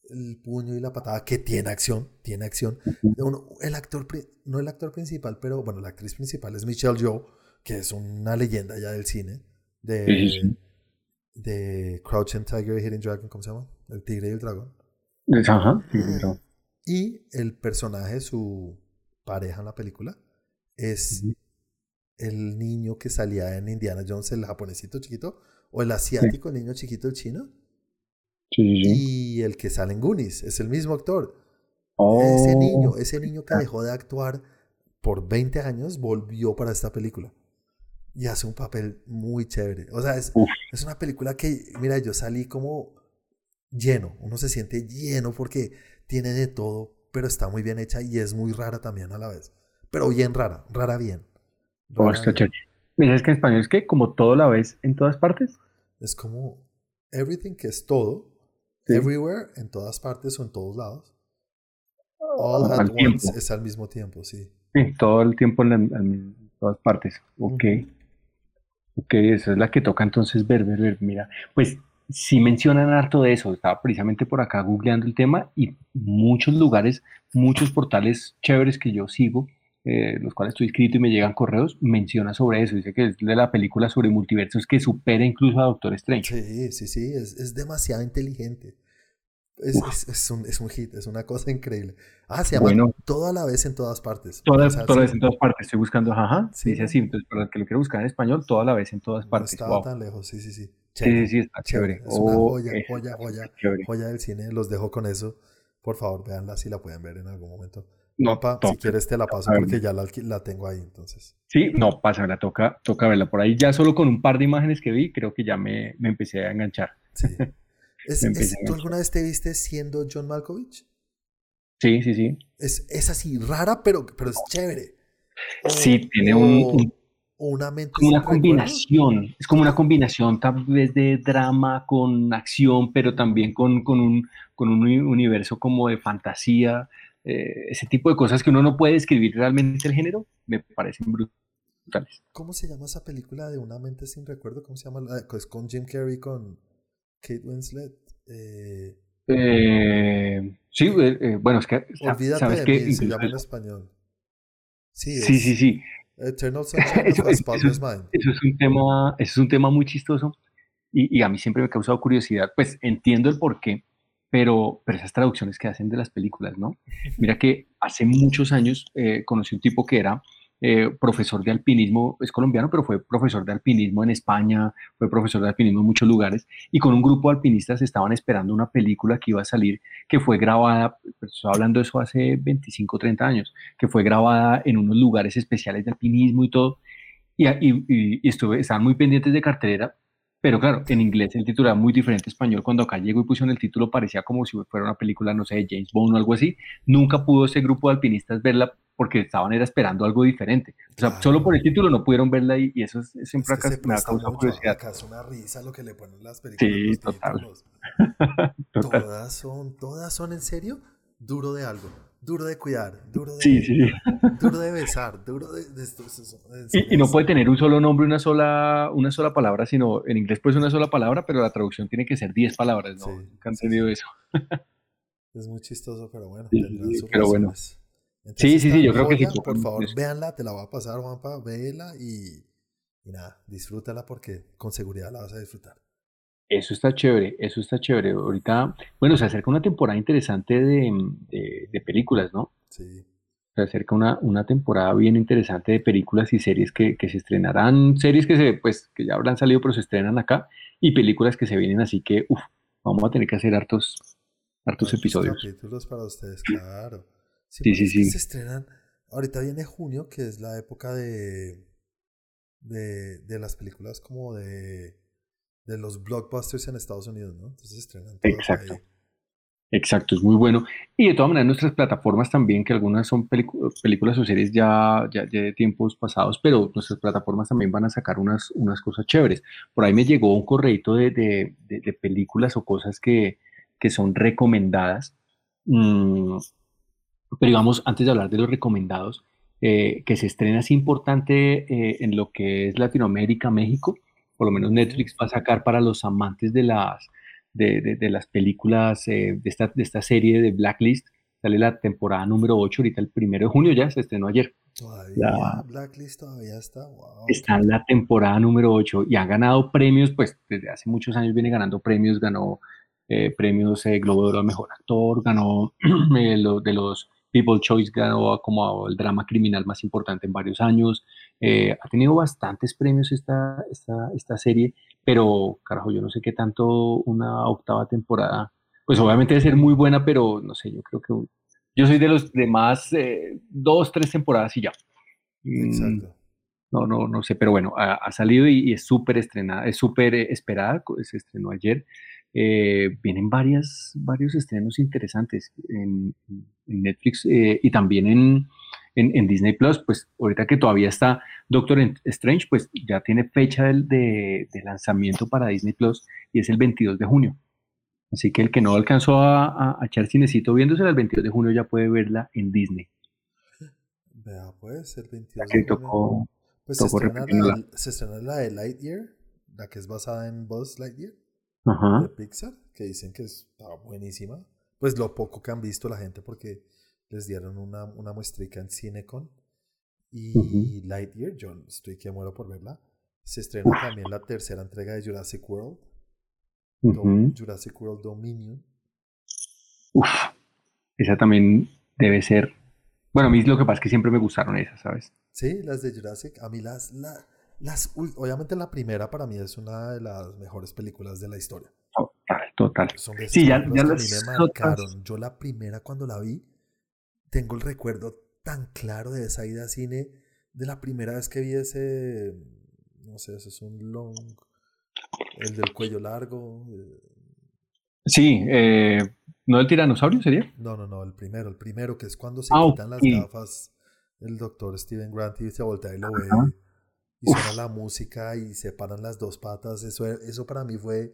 el puño y la patada, que tiene acción, tiene acción. el actor, no el actor principal, pero bueno, la actriz principal es Michelle Yeoh, que es una leyenda ya del cine, de, de Crouching Tiger, Hidden Dragon, ¿cómo se llama? El tigre y el dragón. Ajá, y el personaje, su pareja en la película, es el niño que salía en Indiana Jones, el japonesito chiquito, o el asiático, el niño chiquito, el chino. Y el que sale en Goonies es el mismo actor. Ese oh. niño, ese niño que dejó de actuar por 20 años volvió para esta película. Y hace un papel muy chévere. O sea, es, es una película que, mira, yo salí como lleno. Uno se siente lleno porque tiene de todo, pero está muy bien hecha y es muy rara también a la vez. Pero bien rara, rara bien. Mira, es que en español es que como todo la ves en todas partes. Es como everything que es todo, everywhere, en todas partes o en todos lados. All at once es al mismo tiempo, sí. Sí, todo el tiempo en, todas partes. Ok. Ok, esa es la que toca entonces ver, ver, ver. Mira, pues sí mencionan harto de eso. Estaba precisamente por acá googleando el tema y muchos lugares, muchos portales chéveres que yo sigo, eh, los cuales estoy inscrito y me llegan correos, menciona sobre eso. Dice que es de la película sobre multiversos que supera incluso a Doctor Strange. Sí, sí, sí, es, es demasiado inteligente. Es, es, un, es, un, hit, es una cosa increíble. Ah, se llama bueno, Todo a la vez en todas partes. Todas, a la vez en todas partes. Estoy buscando, ajá. Sí. Dice así, entonces para el que lo quiero buscar en español, toda la vez en todas partes. No estaba tan lejos, sí, sí, sí. Sí, sí, está chévere. Es una joya, joya, joya, joya del cine. Los dejo con eso. Por favor, véanla si la pueden ver en algún momento. No, pa, si quieres te la paso porque ya la, la, tengo ahí, entonces. Sí, no, la toca, toca verla por ahí. Ya solo con un par de imágenes que vi, creo que ya me, me empecé a enganchar. Sí. ¿Tú alguna vez te viste siendo John Malkovich? Sí, sí, sí. Es, es así, rara, pero, pero es chévere. sí, tiene un, una una combinación, es como una combinación tal vez de drama con acción, pero también con, con, un, con un universo como de fantasía, eh, ese tipo de cosas que uno no puede describir realmente el género, me parecen brutales. ¿Cómo se llama esa película de Una mente sin recuerdo? ¿Cómo se llama? Es con Jim Carrey, con Kate Winslet. Eh, eh, sí, bueno, es que... Olvídate ¿sabes de mí, se llama en español. Sí, sí, sí, sí. Eternal Sunshine eso, of eso, Mind. Eso es un tema, eso es un tema muy chistoso y, y, a mí siempre me ha causado curiosidad. Pues entiendo el porqué, pero, pero esas traducciones que hacen de las películas, ¿no? Mira que hace muchos años eh, conocí un tipo que era eh, profesor de alpinismo, es colombiano, pero fue profesor de alpinismo en España, fue profesor de alpinismo en muchos lugares, y con un grupo de alpinistas estaban esperando una película que iba a salir, que fue grabada, pues, estoy hablando de eso hace 25, 30 años, que fue grabada en unos lugares especiales de alpinismo y todo, y, y, y estuve, estaban muy pendientes de cartelera, pero claro, en inglés el título era muy diferente a español. Cuando acá llegó y pusieron el título parecía como si fuera una película, no sé, de James Bond o algo así. Nunca pudo ese grupo de alpinistas verla porque estaban era esperando algo diferente. O sea, solo por el título no pudieron verla y, y eso es, siempre es que me ha causado curiosidad. Acá es una risa lo que le ponen las películas. Sí, total. total. Todas son, todas son en serio duro de algo duro de cuidar, duro de, sí, sí. Duro de besar, duro de... esto, y, no puede tener un solo nombre, una sola, una sola palabra, sino en inglés puede ser una sola palabra, pero la traducción tiene que ser 10 palabras, ¿no? Sí, han entendido eso. es muy chistoso, pero bueno. pero bueno. sí, sí, sí, yo creo que sí. Por favor, véanla, te la va a pasar, Juanpa, véela y, y nada, disfrútala porque con seguridad la vas a disfrutar. Eso está chévere, eso está chévere. Ahorita, bueno, se acerca una temporada interesante de, películas, ¿no? Sí. Se acerca una, una, temporada bien interesante de películas y series que, se estrenarán, series que se, pues, que ya habrán salido, pero se estrenan acá, y películas que se vienen, así que, uff, vamos a tener que hacer hartos, hartos episodios. capítulos para ustedes, claro. Sí, sí, sí. Se estrenan, ahorita viene junio, que es la época de, de, de las películas como de de los blockbusters en Estados Unidos, ¿no? Entonces estrenan Exacto. Exacto, es muy bueno. Y de todas maneras, nuestras plataformas también, que algunas son películas o series ya, ya, de tiempos pasados, pero nuestras plataformas también van a sacar unas, unas cosas chéveres. Por ahí me llegó un correito de, de, películas o cosas que, que son recomendadas. Mm, pero digamos, antes de hablar de los recomendados, eh, que se estrena es importante eh, en lo que es Latinoamérica, México, por lo menos Netflix va a sacar para los amantes de las, de, de, las películas eh, de, esta, de esta serie de Blacklist. Sale la temporada número 8, ahorita el primero de junio ya, se estrenó ayer. Todavía, Blacklist todavía está, wow. Está en la temporada número 8 y ha ganado premios, pues desde hace muchos años viene ganando premios, ganó eh, premios eh, Globo de Oro Mejor Actor, ganó lo, de los People Choice ganó como el drama criminal más importante en varios años. Eh, ha tenido bastantes premios esta, esta, esta serie, pero carajo, yo no sé qué tanto una octava temporada. Pues obviamente debe ser muy buena, pero no sé, yo creo que yo soy de los demás eh, dos, tres temporadas y ya. Mm, Exacto. No, no, no sé, pero bueno, ha, salido y, es súper estrenada, es súper esperada, se estrenó ayer. Eh, vienen varias, varios estrenos interesantes en, Netflix eh, y también en, en, Disney Plus, pues ahorita que todavía está Doctor Strange, pues ya tiene fecha de, lanzamiento para Disney Plus y es el 22 de junio. Así que el que no alcanzó a, echar cinecito viéndose el 22 de junio ya puede verla en Disney. Vea, pues, el 22 de junio. pues se, estrena la, de Lightyear, la que es basada en Buzz Lightyear, de Pixar, que dicen que está buenísima. Pues lo poco que han visto la gente, porque les dieron una, una muestrica en Cinecon. Y Lightyear, yo estoy que muero por verla. Se estrena también la tercera entrega de Jurassic World. Jurassic World Dominion. Uf, esa también debe ser. Bueno, a mí lo que pasa es que siempre me gustaron esas, ¿sabes? Sí, las de Jurassic. A mí las, las, obviamente la primera para mí es una de las mejores películas de la historia. Total, total. sí, ya, ya las me marcaron. Yo la primera cuando la vi, tengo el recuerdo tan claro de esa ida a cine, de la primera vez que vi ese, no sé, ese es un long, el del cuello largo. Eh. Sí, eh, ¿no el tiranosaurio sería? No, no, no, el primero, el primero, que es cuando se ah, quitan las gafas el doctor Steven Grant y se voltea y lo ve. Y suena la música y se paran las dos patas. Eso, eso para mí fue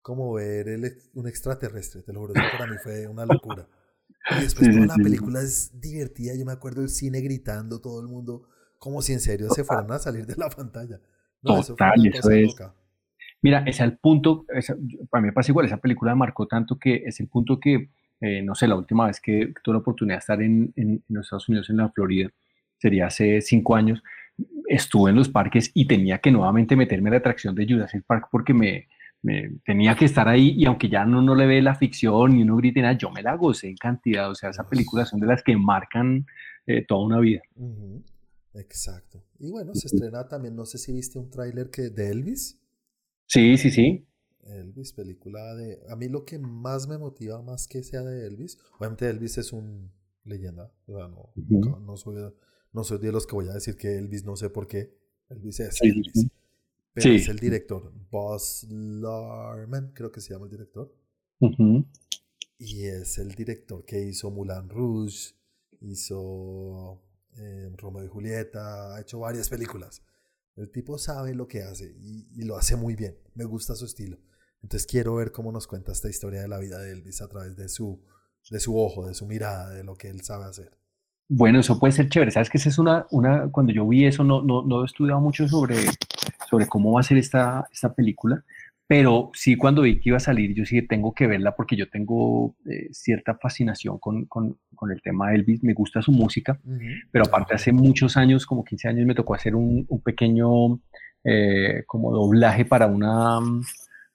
como ver el, un extraterrestre, te lo juro. Eso para mí fue una locura. Y después toda la película es divertida. Yo me acuerdo del cine gritando, todo el mundo, como si en serio se fueran a salir de la pantalla. Total, eso, es. Mira, es el punto, para mí me pasa igual, esa película marcó tanto que es el punto que, eh, no sé, la última vez que, tuve la oportunidad de estar en, en, los Estados Unidos, en la Florida, sería hace cinco años, estuve en los parques y tenía que nuevamente meterme en la atracción de Jurassic Park porque me, tenía que estar ahí y aunque ya no, no le ve la ficción y uno grite nada, yo me la gocé en cantidad. O sea, esa película son de las que marcan eh, toda una vida. Exacto. Y bueno, se estrena también, no sé si viste un tráiler que de Elvis. Sí, sí, sí. Elvis, película de... A mí lo que más me motiva, más que sea de Elvis, obviamente Elvis es un leyenda, o sea, no, no, soy, no soy de los que voy a decir que Elvis no sé por qué, Elvis es Elvis. Pero es el director, Boss Larman, creo que se llama el director. Y es el director que hizo Mulan Rouge, hizo eh, Romeo y Julieta, ha hecho varias películas. El tipo sabe lo que hace y, lo hace muy bien. Me gusta su estilo. Entonces quiero ver cómo nos cuenta esta historia de la vida de Elvis a través de su, de su ojo, de su mirada, de lo que él sabe hacer. Bueno, eso puede ser chévere. Sabes que esa es una, una cuando yo vi eso, no, no, no he estudiado mucho sobre, sobre cómo va a ser esta, esta película, pero sí cuando vi que iba a salir, yo sí tengo que verla porque yo tengo eh, cierta fascinación con, con, con, el tema de Elvis, me gusta su música, pero aparte hace muchos años, como 15 años, me tocó hacer un, un pequeño eh, como doblaje para una, um,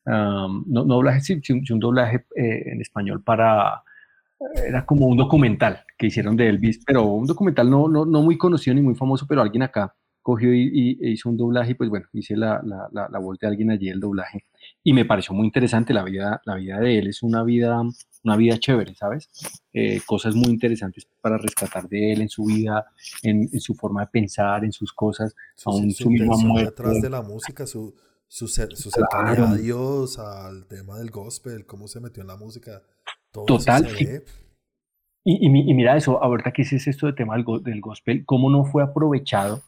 no, doblaje, sí, un, doblaje eh, en español para, era como un documental que hicieron de Elvis, pero un documental no, no, no muy conocido ni muy famoso, pero alguien acá cogió y, e hizo un doblaje, y pues bueno, hice la, la, la, la vuelta de alguien allí el doblaje y me pareció muy interesante la vida, la vida de él, es una vida, una vida chévere, ¿sabes? Eh, cosas muy interesantes para rescatar de él en su vida, en, en su forma de pensar, en sus cosas, aún su, misma muerte. Detrás de la música, su, su, su cercanía a Dios, al tema del gospel, cómo se metió en la música. Todo Total. y, y, mira eso, ahorita que es esto del tema del, del gospel, cómo no fue aprovechado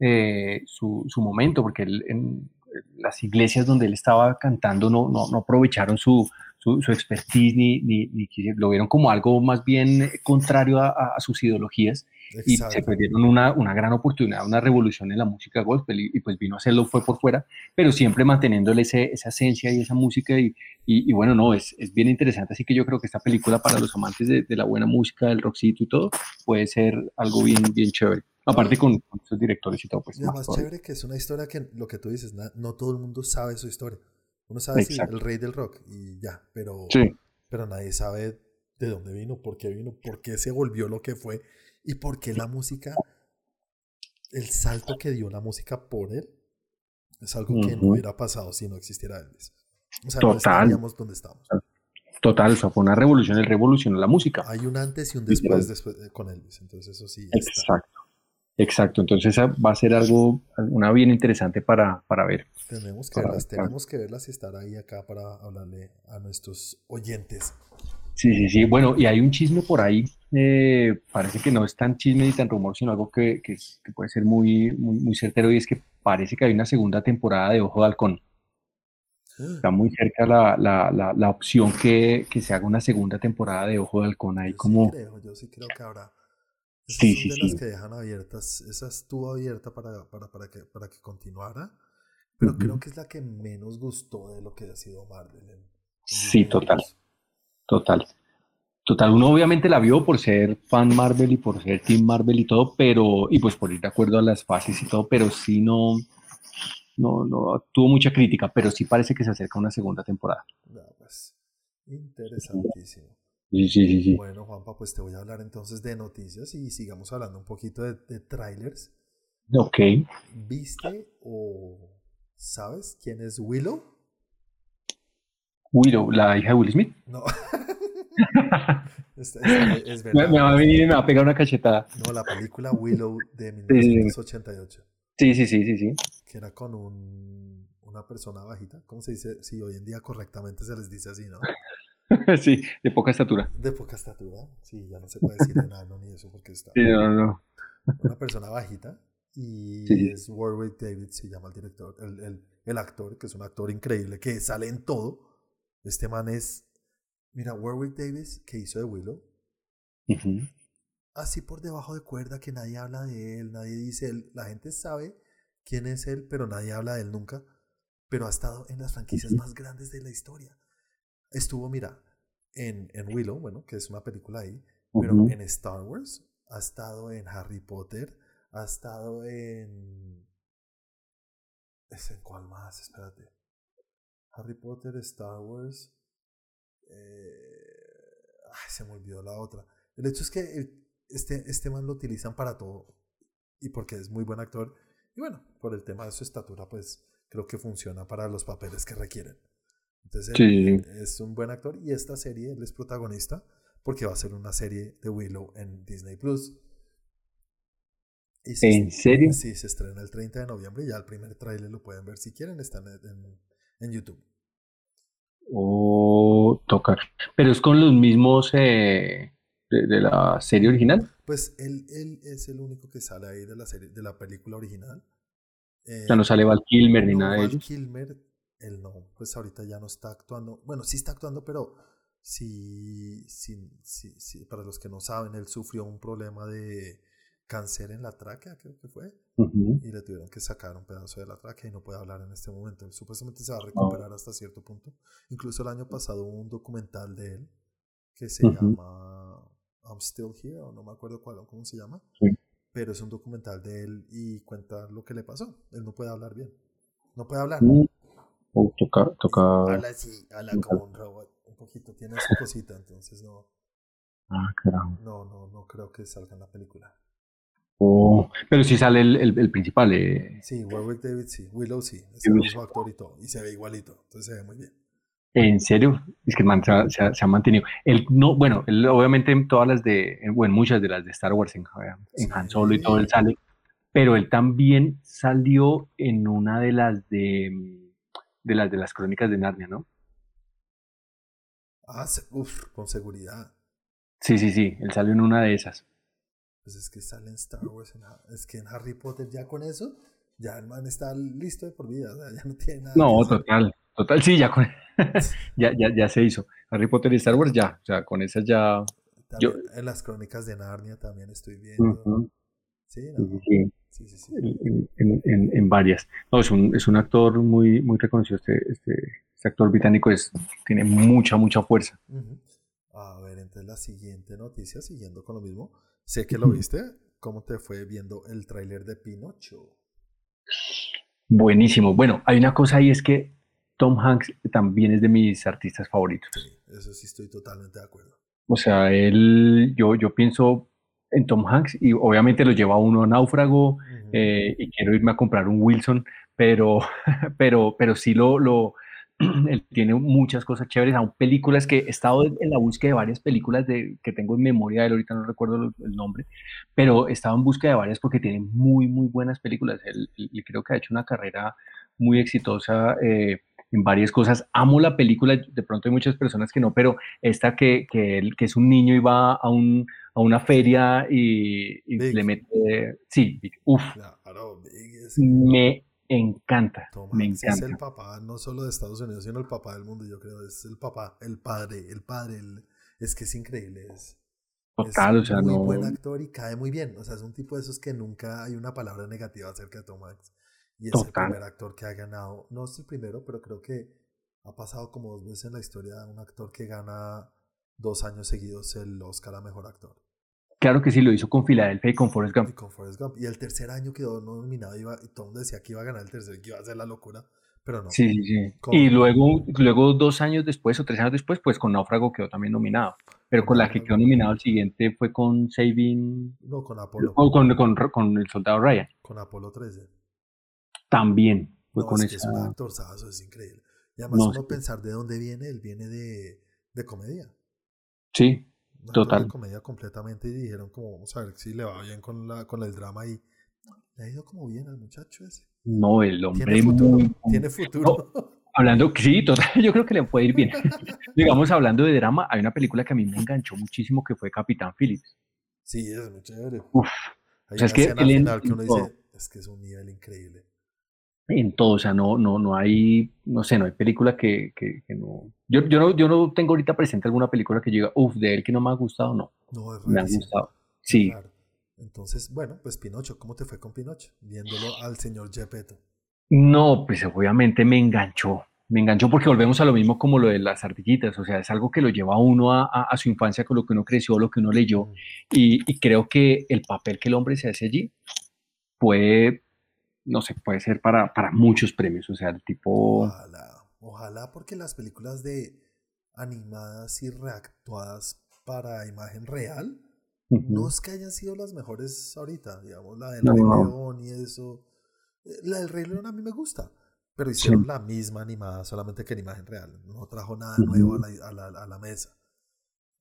eh, su, su, momento, porque él, en, las iglesias donde él estaba cantando no, no, no aprovecharon su, su, expertise ni, ni, ni, lo vieron como algo más bien contrario a, a sus ideologías y se perdieron una, una, gran oportunidad, una revolución en la música gospel y, pues vino a hacerlo fue por fuera, pero siempre manteniéndole ese, esa esencia y esa música y, y, bueno, no, es, es, bien interesante, así que yo creo que esta película para los amantes de, de la buena música, del rockcito y todo, puede ser algo bien, bien chévere. Aparte con, sus directores y todo, pues. Y más, chévere que es una historia que lo que tú dices, no, todo el mundo sabe su historia. Uno sabe si el rey del rock y ya, pero, pero nadie sabe de dónde vino, por qué vino, por qué se volvió lo que fue y por qué la música, el salto que dio la música por él, es algo que no hubiera pasado si no existiera Elvis. O sea, no estaríamos donde estamos. Total, eso fue una revolución, él revolucionó la música. Hay un antes y un después, después eh, con Elvis, entonces eso sí. Exacto. Exacto, entonces va a ser algo, una bien interesante para, para ver. Tenemos que, verlas, tenemos que verlas y estar ahí acá para hablarle a nuestros oyentes. Sí, sí, sí. Bueno, y hay un chisme por ahí. eh, parece que no es tan chisme ni tan rumor, sino algo que, que puede ser muy, muy, muy certero y es que parece que hay una segunda temporada de Ojo de Halcón. Está muy cerca la, la, la, la opción que, que se haga una segunda temporada de Ojo de Halcón. Ahí Yo como, sí creo, yo sí creo que habrá. Esas Sí, son sí, de sí. las que dejan abiertas. Esa estuvo abierta para, para, para, que, para que continuara. Pero creo que es la que menos gustó de lo que ha sido Marvel. en- en Sí, total. Total. Total, uno obviamente la vio por ser fan Marvel y por ser Team Marvel y todo, pero, y pues por ir de acuerdo a las fases y todo, pero sí no, no, no, tuvo mucha crítica, pero sí parece que se acerca una segunda temporada. Ya, pues, interesantísimo. Sí, sí, sí, sí. Bueno, Juanpa, pues te voy a hablar entonces de noticias y sigamos hablando un poquito de, de trailers. Ok. ¿Viste o sabes quién es Willow? Willow, la hija de Will Smith. No. Es Me, verdad. me va a venir y me va a pegar una cachetada. No, la película Willow de 1988, Sí, sí, sí, sí, sí. que era con un, una persona bajita. ¿Cómo se dice? Sí, hoy en día correctamente se les dice así, ¿no? Sí, de poca estatura. De poca estatura. Sí, ya no se puede decir enano ni eso porque está. Sí, no, no. Una persona bajita y sí. es Warwick David, se llama el director, el, el, el actor, que es un actor increíble, que sale en todo. Este man es, mira, Warwick Davis, que hizo de Willow, así por debajo de cuerda que nadie habla de él, nadie dice él, la gente sabe quién es él, pero nadie habla de él nunca, pero ha estado en las franquicias más grandes de la historia. Estuvo, mira, en, en Willow, bueno, que es una película ahí, pero en Star Wars, ha estado en Harry Potter, ha estado en... ¿Es en cuál más? Espérate. Harry Potter, Star Wars. eh, Ay, se me olvidó la otra. El hecho es que el- este, este man lo utilizan para todo. Y porque es muy buen actor. Y bueno, por el tema de su estatura, pues creo que funciona para los papeles que requieren. Entonces, él- Sí. él es un buen actor. Y esta serie, él es protagonista. Porque va a ser una serie de Willow en Disney Plus. Se ¿En serio? Sí, se estrena el 30 de noviembre. Ya el primer tráiler lo pueden ver si quieren. Está en, en- en YouTube. O tocar. Pero es con los mismos eh, de, de la serie original. Pues él, él es el único que sale ahí de la serie, de la película original. Eh, sea, no sale Val Kilmer ni no, nada de Val ellos. Kilmer, él no, pues ahorita ya no está actuando. Bueno, sí está actuando, pero sí, sí, sí, sí, para los que no saben, él sufrió un problema de cáncer en la tráquea, creo que fue, Ujú. y le tuvieron que sacar un pedazo de la tráquea y no puede hablar en este momento. Él supuestamente se va a recuperar hasta cierto punto. Incluso el año pasado hubo un documental de él que se Ujú. llama I'm Still Here, o no me acuerdo cuál, cómo se llama. Sí. Pero es un documental de él y cuenta lo que le pasó. Él no puede hablar bien. No puede hablar. Mm. O toca, toca. Habla así, habla como un robot. Un poquito, tiene su cosita, entonces no, Ah, carajo. no, no, no creo que salga en la película. Oh, pero sí sale el, el- el principal. eh. Sí, Warwick David sí, Willow sí, es el mismo actor y todo, y se ve igualito, entonces se ve muy bien. ¿En serio? Es que man se ha, se ha- se ha mantenido. Él no, bueno, él obviamente en todas las de, en, bueno, en muchas de las de Star Wars, en, en Han Solo y todo, él sale. Pero él también salió en una de las de, de las de las crónicas de Narnia, ¿no? Ah, se- uf, con seguridad. Sí, sí, sí, él salió en una de esas. Pues es que sale en Star Wars, en es que en Harry Potter ya con eso, ya el man está listo de por vida, o sea, ya no tiene nada. No, total, total, sí, ya con, ya, ya, ya se hizo. Harry Potter y Star Wars ya, o sea, con esas ya. También yo- en las crónicas de Narnia también estoy viendo. Ujú, Sí, sí, no, sí, sí, sí, sí. en, en- en- varias. No, es un, es un actor muy, muy reconocido. Este, este, este actor británico es, tiene mucha, mucha fuerza. Ujú. A ver, entonces la siguiente noticia, siguiendo con lo mismo. Sé que lo viste. ¿Cómo te fue viendo el tráiler de Pinocho? Buenísimo. Bueno, hay una cosa ahí es que Tom Hanks también es de mis artistas favoritos. Sí, eso sí estoy totalmente de acuerdo. O sea, él, yo, yo pienso en Tom Hanks y obviamente lo lleva uno a náufrago eh, y quiero irme a comprar un Wilson, pero, pero, pero sí lo, lo, él tiene muchas cosas chéveres, aún películas que he estado en la búsqueda de varias películas de, que tengo en memoria de él, ahorita no recuerdo el, nombre, pero he estado en búsqueda de varias porque tiene muy, muy buenas películas. Él, él- y creo que ha hecho una carrera muy exitosa eh, en varias cosas. Amo la película, de pronto hay muchas personas que no, pero esta que, que, él, que es un niño y va a, un, a una feria y, le mete... Sí, uff. me encanta, me encanta. Es el papá no solo de Estados Unidos, sino el papá del mundo, yo creo. Es el papá, el padre, el padre. es que es increíble. Es, Total, o sea, muy no... buen actor y cae muy bien. O sea, es un tipo de esos que nunca hay una palabra negativa acerca de Tom Hanks. Y es el primer actor que ha ganado, no es el primero, pero creo que ha pasado como dos veces en la historia un actor que gana dos años seguidos el Oscar a Mejor Actor. Claro que sí, lo hizo con Filadelfia y con Forrest Gump. Y con Forrest Gump. Y el tercer año quedó nominado y todo el mundo decía que iba a ganar el tercer, que iba a ser la locura, pero no. Sí, sí, sí. Y luego, luego dos años después o tres años después, pues con Náufrago quedó también nominado. Pero con la que quedó nominado el siguiente fue con Saving... No, con Apolo. O con, con, el Soldado Ryan. Con Apolo 13 también fue con es esa... Es un actorzazo, es increíble. Y además uno pensar de dónde viene, él viene de, de comedia. Sí, total. Comedia completamente y dijeron como, vamos a ver si le va bien con, la, con el drama y le ha ido como bien al muchacho ese. No, el hombre tiene futuro. tiene futuro. hablando, sí, total, yo creo que le puede ir bien. Digamos, hablando de drama, hay una película que a mí me enganchó muchísimo que fue Capitán Phillips. Sí, es muy chévere. Uf. Hay o sea, es que, el, final que uno dice, es que es un nivel increíble en todo, o sea, no, no, no hay, no sé, no hay película que, que, no... Yo, yo no. yo no tengo ahorita presente alguna película que diga, uff, de él que no me ha gustado, no. No, es Me ha gustado, sí. Entonces, bueno, pues Pinocho, ¿cómo te fue con Pinocho? Viéndolo al señor Gepetto. No, pues obviamente me enganchó, me enganchó porque volvemos a lo mismo como lo de las ardillitas, o sea, es algo que lo lleva a uno a, a, su infancia con lo que uno creció, lo que uno leyó, y, y creo que el papel que el hombre se hace allí puede no sé, puede ser para, para muchos premios, o sea, el tipo... Ojalá, ojalá porque las películas de animadas y reactuadas para imagen real, no es que hayan sido las mejores ahorita, digamos, la del Rey León y eso. Eh, la del Rey León a mí me gusta, pero hicieron la misma animada, solamente que en imagen real, no trajo nada nuevo a la, a la, a la mesa.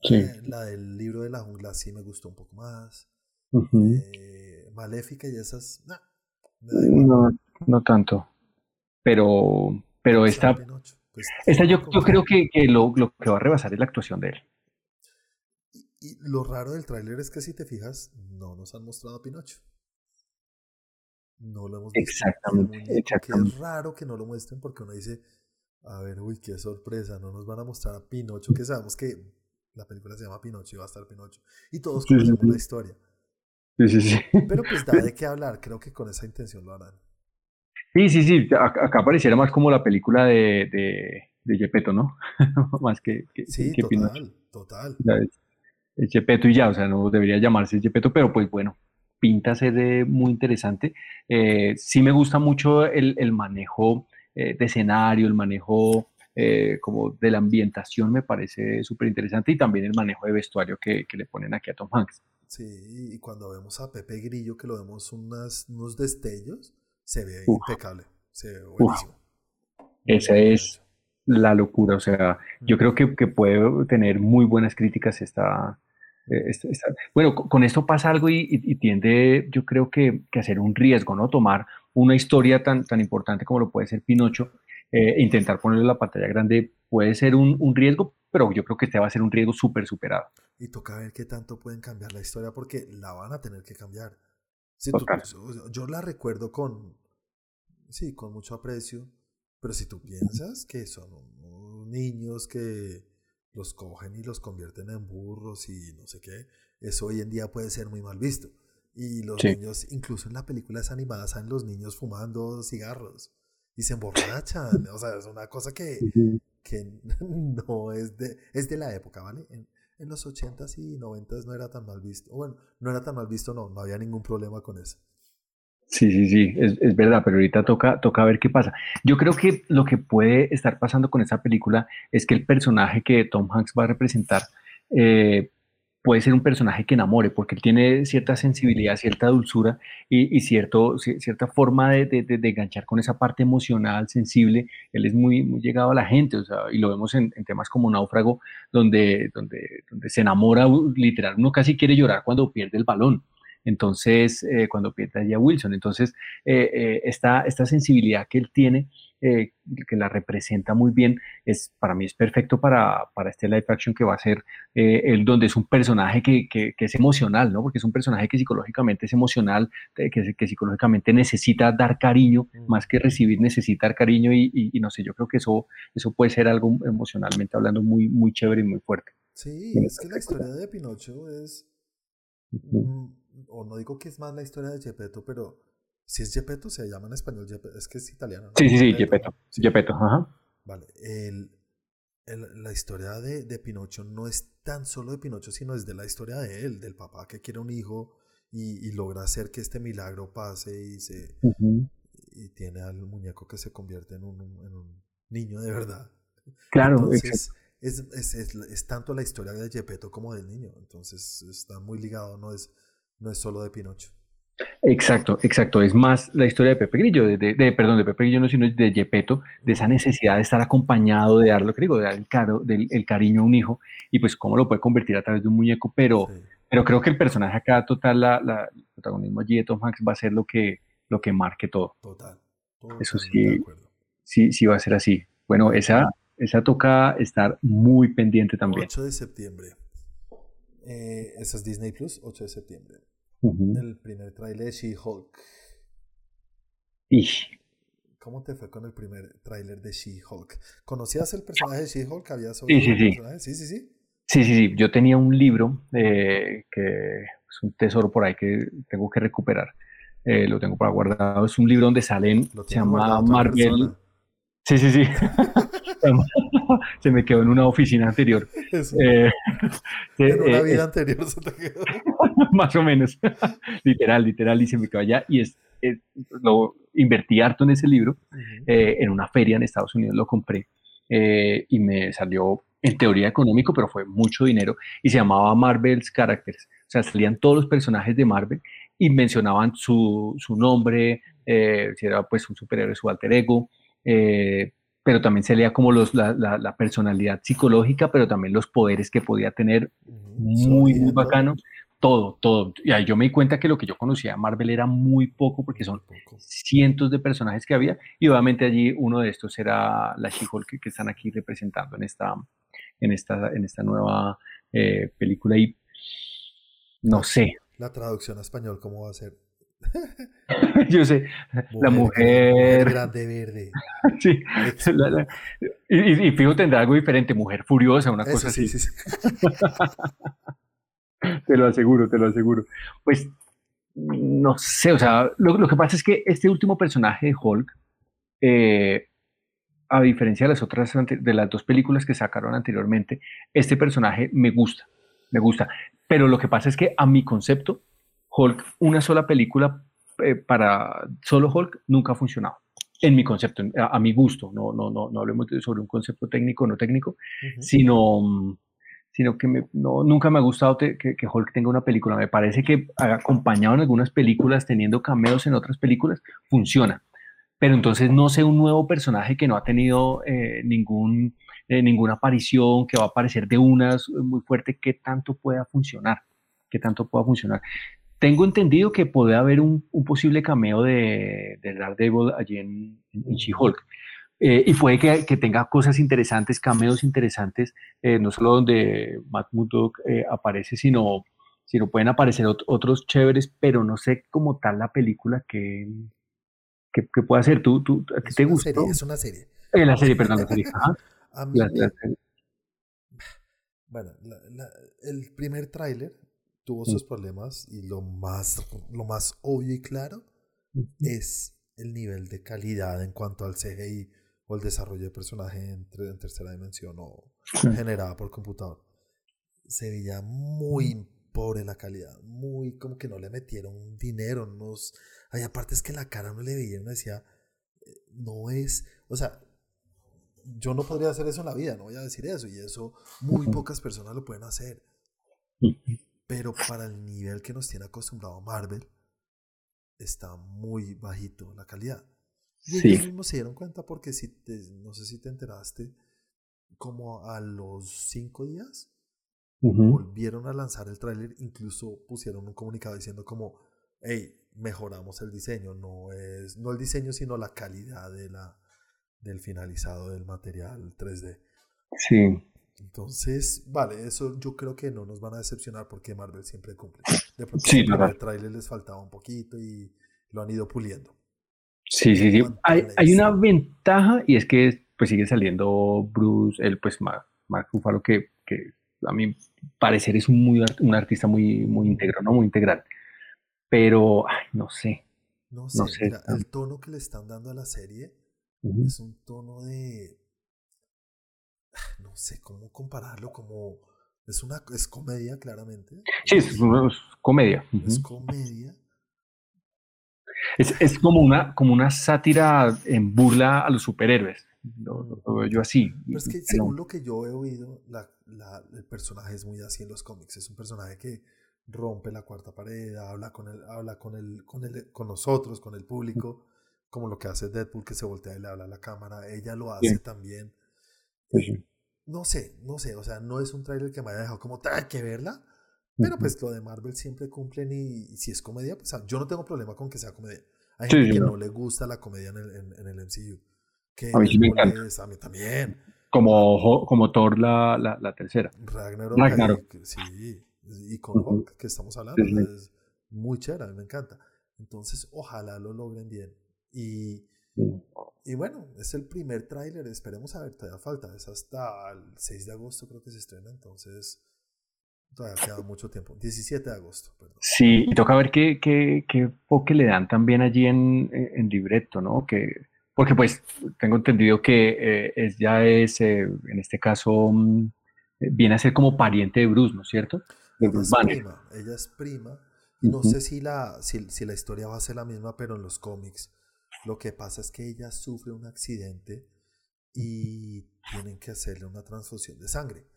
Sí. Eh, la del libro de la jungla sí me gustó un poco más. eh, Maléfica y esas, no, no tanto. Pero, pero esta, pues, esta yo, yo creo que, que lo, lo, que va a rebasar es la actuación de él. Y, lo raro del tráiler es que si te fijas, no nos han mostrado a Pinocho. No lo hemos visto. Exactamente, exactamente. es raro que no lo muestren porque uno dice, a ver, uy, qué sorpresa, no nos van a mostrar a Pinocho, que sabemos que la película se llama Pinocho y va a estar Pinocho. Y todos conocemos la historia. Sí, sí, sí. Pero pues da de qué hablar, creo que con esa intención lo harán. Sí, sí, sí, acá pareciera más como la película de, de, de Gepetto, ¿no? más que, que Sí, que total, total. Es Gepetto y ya, o sea, no debería llamarse Gepetto, pero pues bueno, pinta ser muy interesante. Eh, sí me gusta mucho el, el manejo eh, de escenario, el manejo eh, como de la ambientación me parece súper interesante y también el manejo de vestuario que, que le ponen aquí a Tom Hanks. Sí, y cuando vemos a Pepe Grillo, que lo vemos unas, unos destellos, se ve impecable, se ve buenísimo. Esa es la locura, o sea, yo creo que, que puede tener muy buenas críticas esta, eh, esta, Bueno, con esto pasa algo y, tiende, yo creo que, que hacer un riesgo, ¿no? Tomar una historia tan, tan importante como lo puede ser Pinocho, eh, intentar ponerle la pantalla grande puede ser un, un riesgo, pero yo creo que este va a ser un riesgo súper superado. Y toca ver qué tanto pueden cambiar la historia porque la van a tener que cambiar. yo la recuerdo con, sí, con mucho aprecio, pero si tú piensas que son niños que los cogen y los convierten en burros y no sé qué, eso hoy en día puede ser muy mal visto. Y los niños, incluso en las películas animadas, salen los niños fumando cigarros y se emborrachan. o sea, es una cosa que, que no es de, es de la época, ¿vale? En, en los 80s y 90s no era tan mal visto. Bueno, no era tan mal visto, no, no había ningún problema con eso. Sí, sí, sí, es, es, verdad, pero ahorita toca, toca ver qué pasa. Yo creo que lo que puede estar pasando con esta película es que el personaje que Tom Hanks va a representar eh, puede ser un personaje que enamore, porque él tiene cierta sensibilidad, cierta dulzura y, cierto, cierta forma de, de, enganchar con esa parte emocional, sensible. Él es muy, muy llegado a la gente, o sea, y lo vemos en, temas como Náufrago, donde, donde, donde se enamora, literal, uno casi quiere llorar cuando pierde el balón. Entonces, eh, cuando pierde a Wilson. Entonces, eh, eh, esta, esta sensibilidad que él tiene eh, que la representa muy bien, es, para mí es perfecto para, para este live action que va a ser eh, el donde es un personaje que, que, es emocional, ¿no? Porque es un personaje que psicológicamente es emocional, que, que psicológicamente necesita dar cariño, mm. más que recibir, necesita dar cariño y, y, no sé, yo creo que eso, eso puede ser algo emocionalmente hablando muy, muy chévere y muy fuerte. Sí, es que la historia de Pinocho es, mm, o no digo que es más la historia de Gepetto, pero si es Gepetto, se llama en español es que es italiano. Sí, sí, sí, Gepetto. Gepetto, ajá. Vale, el, la historia de, de, Pinocho no es tan solo de Pinocho, sino es de la historia de él, del papá que quiere un hijo y, y logra hacer que este milagro pase y se y tiene al muñeco que se convierte en un, en un niño de verdad. Claro, es, es, es, es, tanto la historia de Gepetto como del niño, entonces está muy ligado, no es, no es solo de Pinocho. Exacto, exacto. Es más la historia de Pepe Grillo, de, de, perdón, de Pepe Grillo no, sino de Gepetto, de esa necesidad de estar acompañado, de dar lo que digo, de dar el, caro, del, el cariño a un hijo, y pues cómo lo puede convertir a través de un muñeco, pero, pero creo que el personaje acá, total, la, la, el protagonismo allí de Tom Hanks va a ser lo que, lo que marque todo. Total. Eso sí, sí, sí va a ser así. Bueno, esa, esa toca estar muy pendiente también. 8 de septiembre. Eh, esa es Disney Plus, 8 de septiembre. El primer tráiler de She-Hulk. ¿Cómo te fue con el primer tráiler de She-Hulk? ¿Conocías el personaje de She-Hulk? ¿Habías sí, sí, sí. sí, sí, sí. Sí, sí, sí. Yo tenía un libro eh, que es un tesoro por ahí que tengo que recuperar. Eh, lo tengo para guardado. Es un libro donde salen, se llama Marvel. Sí, sí, sí. se me quedó en una oficina anterior. Eh, en una vida anterior se te quedó. más o menos. literal, literal, y se me quedó allá. Y es, lo invertí harto en ese libro. Eh, en una feria en Estados Unidos lo compré. Eh, y me salió en teoría económico, pero fue mucho dinero. Y se llamaba Marvel's Characters. O sea, salían todos los personajes de Marvel y mencionaban su, su nombre, si era pues un superhéroe, su alter ego. Eh, pero también se leía como los, la, la, personalidad psicológica, pero también los poderes que podía tener, muy, muy bacano. Todo, todo. Y ahí yo me di cuenta que lo que yo conocía de Marvel era muy poco, porque son cientos de personajes que había, y obviamente allí uno de estos era la She-Hulk que, están aquí representando en esta, en esta, en esta nueva eh, película. Y no sé. La traducción a español, ¿cómo va a ser? Yo sé, la mujer. Grande verde. sí. y, y, fijo, tendrá algo diferente: mujer furiosa, una cosa así. Sí, sí. te lo aseguro, te lo aseguro. Pues no sé, o sea, lo, que pasa es que este último personaje de Hulk, eh, a diferencia de las otras, de las dos películas que sacaron anteriormente, este personaje me gusta, me gusta. Pero lo que pasa es que a mi concepto, Hulk, una sola película eh, para solo Hulk nunca ha funcionado. En mi concepto, a, mi gusto, no, no, no, no hablemos sobre un concepto técnico o no técnico, sino, sino que no, nunca me ha gustado que, que, Hulk tenga una película. Me parece que acompañado en algunas películas, teniendo cameos en otras películas, funciona. Pero entonces no sé un nuevo personaje que no ha tenido eh, ningún, eh, ninguna aparición, que va a aparecer de unas muy fuerte, qué tanto pueda funcionar, qué tanto pueda funcionar. Tengo entendido que puede haber un, posible cameo de, de, Daredevil allí en, en, She-Hulk. Eh, y puede que, tenga cosas interesantes, cameos interesantes, eh, no solo donde Matt Murdock eh, aparece, sino, sino pueden aparecer otros chéveres, pero no sé como tal la película que, que, puede hacer. ¿Tú, tú, ¿A ti te gusta? Es una serie. la serie, perdón, la serie. Bueno, el primer tráiler tuvo sus mm. problemas y lo más, lo más obvio y claro es el nivel de calidad en cuanto al CGI o el desarrollo de personaje en, en tercera dimensión o generada por computador. Se veía muy pobre la calidad, muy como que no le metieron dinero, nos, hay aparte es que la cara no le veían, decía, eh, no es, o sea, yo no podría hacer eso en la vida, no voy a decir eso, y eso muy pocas personas lo pueden hacer. Pero para el nivel que nos tiene acostumbrado Marvel, está muy bajito la calidad. Y ellos mismos se dieron cuenta porque si no sé si te enteraste, como a los cinco días volvieron a lanzar el tráiler, incluso pusieron un comunicado diciendo como, hey, mejoramos el diseño, no es no el diseño, sino la calidad de la, del finalizado del material 3D. Sí. Entonces, vale, eso yo creo que no nos van a decepcionar porque Marvel siempre cumple. De pronto Sí, el tráiler les faltaba un poquito y lo han ido puliendo. Sí, sí, sí. ¿Cuánto Hay, hay una ventaja y es que pues sigue saliendo Bruce, el pues Mark, Mark Ruffalo, que, que a mi parecer es un, muy, un artista muy, muy íntegro, ¿no? Muy integral. Pero, ay, no sé. No sé, No sé, mira, el tono que le están dando a la serie es un tono de... No sé cómo compararlo, como... Es una es comedia, claramente. Sí, es, una- es comedia. Es comedia. Es, es como, una, como una sátira en burla a los superhéroes. Lo, lo- lo veo yo así. Pero es que según lo que yo he oído, la- la- el personaje es muy así en los cómics. Es un personaje que rompe la cuarta pared, habla con el, habla con el, con el, con nosotros, con el público, como lo que hace Deadpool que se voltea y le habla a la cámara. Ella lo hace Bien. también. Sí, sí. No sé, no sé, o sea, no es un tráiler que me haya dejado como, hay que verla. Pero Ujú. pues lo de Marvel siempre cumplen y, y si es comedia, pues ah, yo no tengo problema con que sea comedia. Hay gente sí, que no. no le gusta la comedia en el, en, en el MCU. Que A mí sí me encanta. es- a mí también. Como, como Thor la, la, la tercera. Ragnarok, Ragnarok. sí, y con Ujú. Hulk que estamos hablando, Sí, es muy chévere, a mí me encanta. Entonces, ojalá lo logren bien. Y. y bueno, es el primer tráiler, esperemos a ver, todavía falta, es hasta el 6 de agosto creo que se estrena, entonces todavía queda mucho tiempo. 17 de agosto, perdón. Sí, y toca ver qué, qué, qué le dan también allí en, en libreto, ¿no? Que, porque pues tengo entendido que eh, es, ya es, eh, en este caso, mm, eh, viene a ser como pariente de Bruce, ¿no es cierto? De Ella Bruce es Banner. prima, ella es prima. Y no sé si la, si, si la historia va a ser la misma, pero en los cómics lo que pasa es que ella sufre un accidente y tienen que hacerle una transfusión de sangre.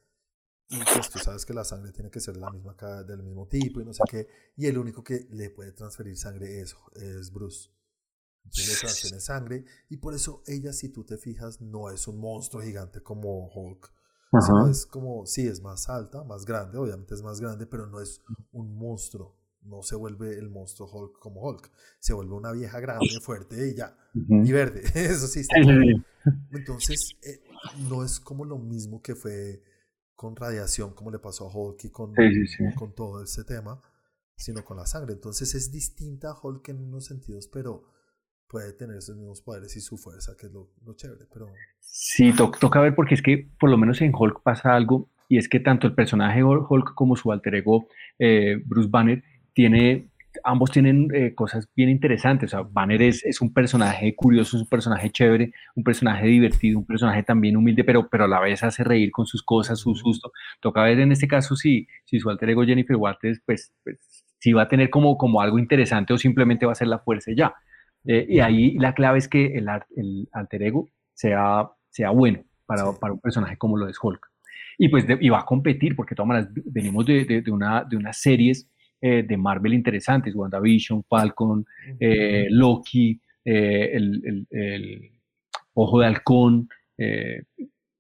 Y pues tú sabes que la sangre tiene que ser la misma, del mismo tipo y no sé qué. Y el único que le puede transferir sangre es, es Bruce. Entonces le transfiere sangre y por eso ella, si tú te fijas, no es un monstruo gigante como Hulk. sino es como, sí, es más alta, más grande, obviamente es más grande, pero no es un monstruo. No se vuelve el monstruo Hulk como Hulk. Se vuelve una vieja grande, fuerte y ya. Y verde. Eso sí está claro. Entonces, eh, no es como lo mismo que fue con radiación, como le pasó a Hulk y con, Sí, sí, sí. con todo ese tema, sino con la sangre. Entonces es distinta a Hulk en unos sentidos, pero puede tener esos mismos poderes y su fuerza, que es lo, lo chévere. Pero Sí, to- toca ver porque es que por lo menos en Hulk pasa algo y es que tanto el personaje Hul- Hulk como su alter ego eh, Bruce Banner tiene, ambos tienen eh, cosas bien interesantes. O sea, Banner es, es un personaje curioso, es un personaje chévere, un personaje divertido, un personaje también humilde, pero, pero a la vez hace reír con sus cosas, su susto. Toca ver en este caso si, si su alter ego Jennifer Walters, pues, pues si va a tener como, como algo interesante o simplemente va a ser la fuerza y ya. Eh, y ahí la clave es que el, el alter ego sea, sea bueno para, para un personaje como lo es Hulk. Y pues de- y va a competir, porque de todas maneras venimos de, de- de una, de unas series eh, de Marvel interesantes, WandaVision, Falcon, eh, Loki, eh, el, el- el Ojo de Halcón, eh,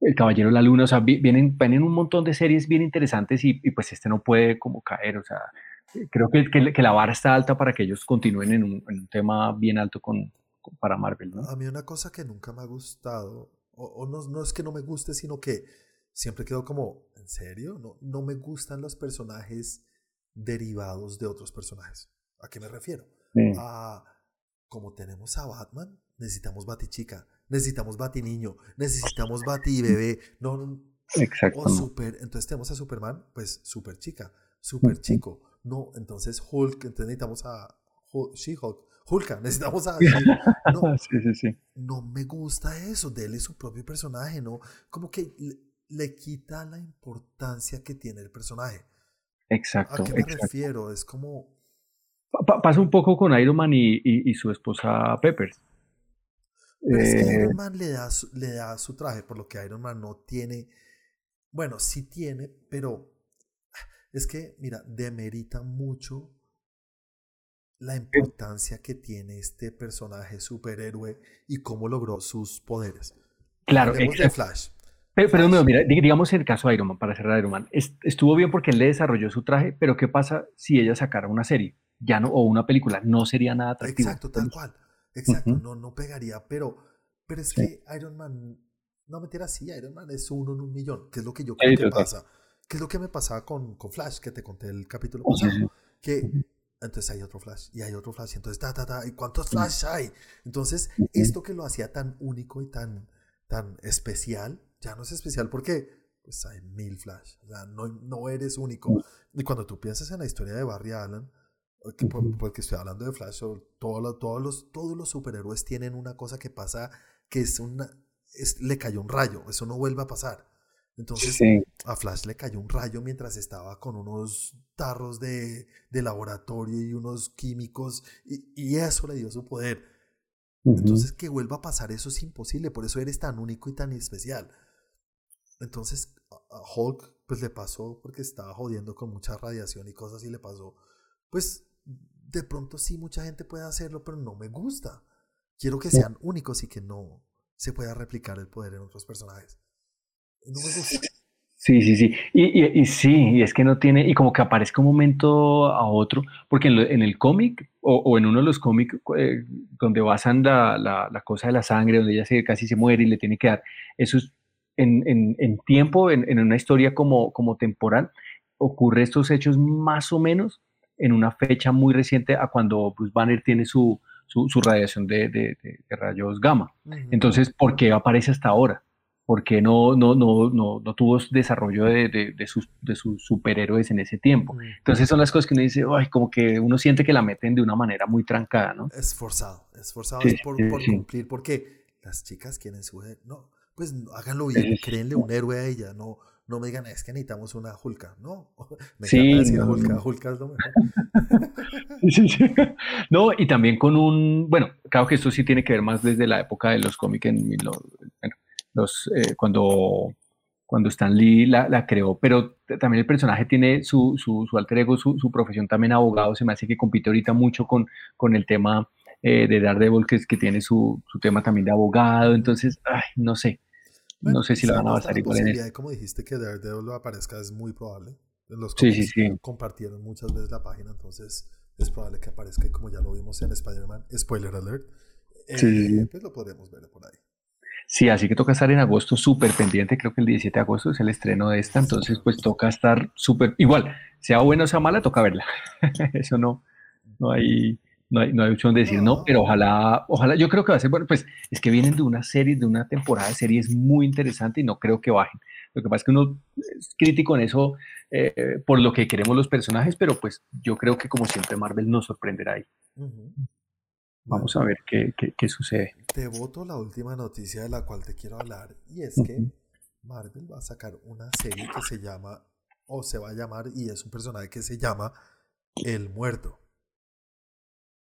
El Caballero de la Luna, o sea, vi- vienen, vienen un montón de series bien interesantes y, y pues este no puede como caer, o sea, creo que, que, que la vara está alta para que ellos continúen en un, en un tema bien alto con, con- para Marvel, ¿no? A mí una cosa que nunca me ha gustado, o, o no, no es que no me guste, sino que siempre quedo como, ¿en serio? No, no me gustan los personajes derivados de otros personajes. ¿A qué me refiero? Sí. A, como tenemos a Batman, necesitamos Batichica, necesitamos Batiniño, necesitamos Batibebé, no, no, Exacto. o super, entonces tenemos a Superman, pues super chica, super chico. No, entonces Hulk, entonces necesitamos a Hul- She-Hulk, Hulka, necesitamos a... No, sí, sí, sí. no me gusta eso, déle su propio personaje, ¿no? Como que le, le quita la importancia que tiene el personaje. Exacto, ¿A qué me exacto. refiero? Es como... Pa- pa- pasa un poco con Iron Man y, y- y su esposa Peppers. Pero es que Eh, Iron Man le da, su, le da su traje, por lo que Iron Man no tiene... Bueno, sí tiene, pero es que, mira, demerita mucho la importancia que tiene este personaje superhéroe y cómo logró sus poderes. claro, de. Flash. Pero, pero no, mira, di- digamos en el caso de Iron Man, para cerrar Iron Man, es- estuvo bien porque él le desarrolló su traje, pero ¿qué pasa si ella sacara una serie? Ya no, o una película, no sería nada atractivo. Exacto, tal cual. Exacto, Ujú. no, no pegaría, pero, Pero es que Iron Man, no mentira, sí, Iron Man es uno en un millón, que es lo que yo creo que pasa. ¿Qué es lo que me pasaba con, con Flash, que te conté el capítulo pasado? Que entonces hay otro Flash y hay otro Flash, y entonces ta, ta, ta, ¿y cuántos Flash hay? Entonces, esto que lo hacía tan único y tan, tan especial, ya no es especial porque pues hay mil Flash, o sea, no, no eres único. Y cuando tú piensas en la historia de Barry Allen, porque estoy hablando de Flash, todos, todos, los, todos los superhéroes tienen una cosa que pasa que es una, es, le cayó un rayo, eso no vuelve a pasar. Entonces a Flash le cayó un rayo mientras estaba con unos tarros de, de laboratorio y unos químicos y, y, eso le dio su poder. Entonces que vuelva a pasar eso es imposible, por eso eres tan único y tan especial. Entonces a Hulk pues le pasó porque estaba jodiendo con mucha radiación y cosas y le pasó pues de pronto sí mucha gente puede hacerlo, pero no me gusta. Quiero que sean únicos y que no se pueda replicar el poder en otros personajes. Sí, sí, sí. Y, y, sí, y es que no tiene, y como que aparezca un momento a otro, porque en, el cómic, o, en uno de los cómics eh, donde basan la, la, cosa de la sangre, donde ella se, casi se muere y le tiene que dar, eso es en, en tiempo, en, una historia como, como temporal, ocurre estos hechos más o menos en una fecha muy reciente a cuando Bruce Banner tiene su, su, radiación de, de, rayos gamma. Entonces, ¿por qué aparece hasta ahora? ¿Por qué no, no, no, no, no tuvo desarrollo de, sus, de sus superhéroes en ese tiempo? Entonces son las cosas que uno dice, ay, como que uno siente que la meten de una manera muy trancada, ¿no? Es forzado, es forzado es por, por cumplir, porque las chicas quieren su... No, pues háganlo bien, créenle un héroe a ella, no, no me digan, es que necesitamos una Hulka. No, me sí, decir Hulka, Hulka es lo mejor. sí, sí. No, y también con un, bueno, claro que esto sí tiene que ver más desde la época de los cómics, en bueno, los, eh, cuando, cuando Stan Lee la, la, creó, pero también el personaje tiene su, su, su alter ego, su, su, profesión también abogado, se me hace que compite ahorita mucho con, con el tema eh, de Daredevil, que, que tiene su, su tema también de abogado, entonces, ay, no sé no sé si la van a basar igual en eso. Como dijiste que Daredevil aparezca es muy probable. Los sí, sí, sí. compartieron muchas veces la página, entonces es probable que aparezca como ya lo vimos en Spider-Man. Spoiler alert. Eh, pues lo podemos ver por ahí. Sí, así que toca estar en agosto súper pendiente. Creo que el 17 de agosto es el estreno de esta, entonces pues toca estar súper. Igual, sea buena o sea mala, toca verla. Eso no, no hay no hay, no hay opción de decir no. pero ojalá, ojalá, yo creo que va a ser bueno, pues es que vienen de una serie, de una temporada de series muy interesante y no creo que bajen. Lo que pasa es que uno es crítico en eso eh, por lo que queremos los personajes, pero pues yo creo que como siempre Marvel nos sorprenderá ahí. Vamos a ver qué, qué, sucede. Te voto la última noticia de la cual te quiero hablar y es que Marvel va a sacar una serie que se llama, o se va a llamar, y es un personaje que se llama El Muerto.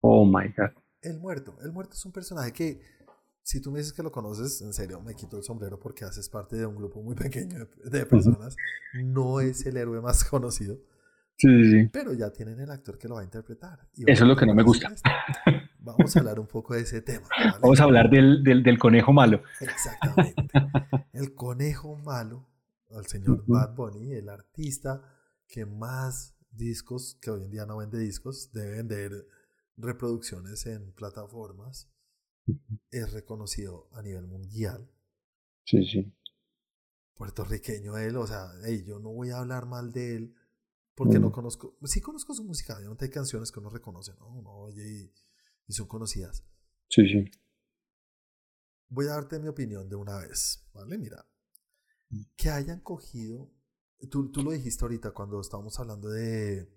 Oh my God. El muerto. El muerto es un personaje que, si tú me dices que lo conoces, en serio, me quito el sombrero porque haces parte de un grupo muy pequeño de, personas. No es el héroe más conocido. Sí, sí, sí. Pero ya tienen el actor que lo va a interpretar. Eso es lo que no me gusta. Vamos a hablar un poco de ese tema. Vamos a hablar del, del, del, conejo malo. Exactamente. El conejo malo, el señor Bad Bunny, el artista que más discos, que hoy en día no vende discos, debe vender reproducciones en plataformas, es reconocido a nivel mundial. Sí, sí. Puertorriqueño él, o sea, hey, yo no voy a hablar mal de él porque no conozco, sí conozco su música, obviamente hay canciones que uno reconoce, ¿no? Uno oye y, son conocidas. Sí, sí. Voy a darte mi opinión de una vez, ¿vale? Mira, que hayan cogido, tú, tú lo dijiste ahorita cuando estábamos hablando de,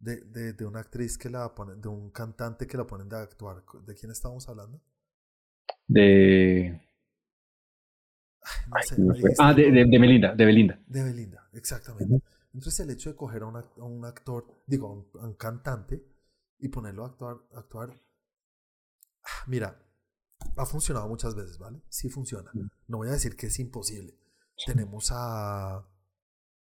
de, de, de, una actriz que la ponen, de un cantante que la ponen de actuar. ¿De quién estamos hablando? De. ah, de, de, Belinda, de Belinda. De Belinda, exactamente. Entonces el hecho de coger a, un actor, digo, a un, cantante y ponerlo a actuar, actuar, ah, mira, ha funcionado muchas veces, ¿vale? Sí funciona. No voy a decir que es imposible. Tenemos a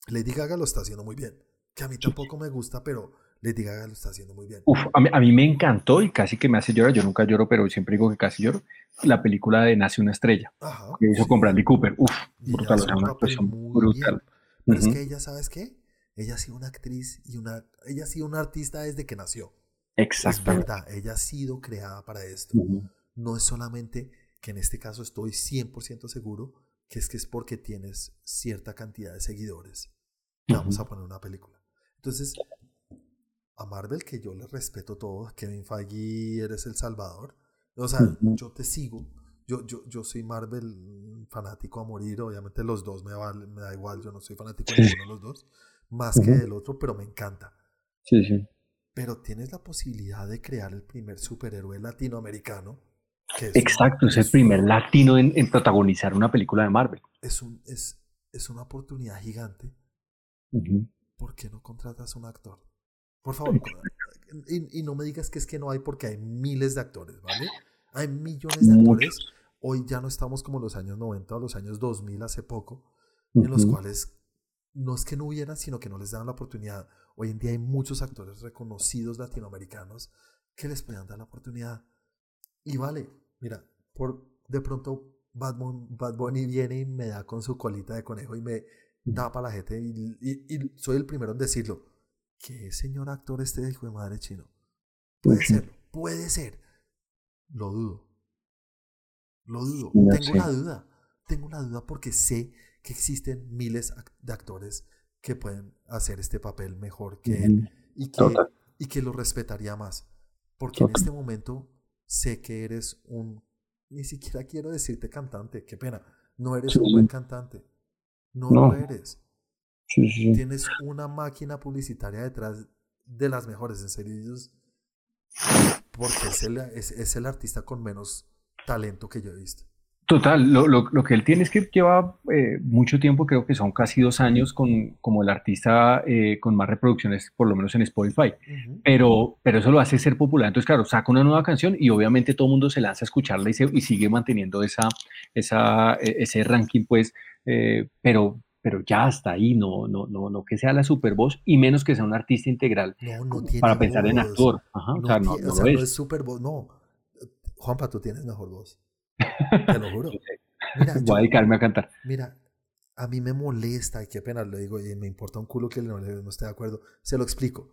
Lady Gaga lo está haciendo muy bien, que a mí tampoco me gusta, pero Lady Gaga lo está haciendo muy bien. Uf, a, mí, me encantó y casi que me hace llorar. Yo nunca lloro, pero siempre digo que casi lloro. La película de Nace una estrella. Ajá, que hizo con Bradley Cooper. Uf, brutal. una actuación brutal. Pero es que ella, ¿sabes qué? Ella ha sido una actriz y una. Ella ha sido una artista desde que nació. Exacto. Es verdad, ella ha sido creada para esto. No es solamente que en este caso estoy 100% seguro que es que es porque tienes cierta cantidad de seguidores. Vamos a poner una película. Entonces, a Marvel, que yo le respeto todo, Kevin Feige, eres el salvador. O sea, yo te sigo. Yo, yo, yo soy Marvel fanático a morir. Obviamente los dos me, me da igual. Yo no soy fanático de ninguno de los dos. Más que del otro, pero me encanta. Sí, sí. Pero tienes la posibilidad de crear el primer superhéroe latinoamericano. Exacto, es el primer latino en, en, protagonizar una película de Marvel. Es, un, es, es una oportunidad gigante. ¿Por qué no contratas a un actor? Por favor, y, no me digas que es que no hay porque hay miles de actores, ¿vale? Hay millones de actores. Hoy ya no estamos como los años 90 o los años 2000 hace poco, en los cuales no es que no hubieran, sino que no les daban la oportunidad. Hoy en día hay muchos actores reconocidos latinoamericanos que les puedan dar la oportunidad. Y vale, mira, por de pronto Bad, Bad Bunny viene y me da con su colita de conejo y me tapa la gente y soy el primero en decirlo que señor actor este hijo de madre chino. Puede ser, puede ser. Lo dudo. Lo dudo. Tengo una duda. Tengo una duda porque sé que existen miles de actores que pueden hacer este papel mejor que él y que, y que lo respetaría más. Porque en este momento sé que eres un, ni siquiera quiero decirte cantante, qué pena, no eres un buen cantante. No, no, lo eres. Tienes una máquina publicitaria detrás de las mejores, en serio. Porque es el, es, el artista con menos talento que yo he visto. Total, lo, lo, lo, que él tiene es que lleva eh, mucho tiempo, creo que son casi dos años, con, como el artista eh, con más reproducciones, por lo menos en Spotify, pero, pero eso lo hace ser popular. Entonces, claro, saca una nueva canción y obviamente todo el mundo se lanza a escucharla y, se, y sigue manteniendo esa, esa, e, ese ranking, pues, eh, pero, pero ya hasta ahí, no, no, no, no que sea la super voz y menos que sea un artista integral para pensar en actor. o sea, no, es. super voz, no. Juanpa, tú tienes mejor voz. Te lo juro. Voy a dedicarme a cantar. Mira, a mí me molesta, y qué pena lo digo, y me importa un culo que no, no esté de acuerdo. Se lo explico.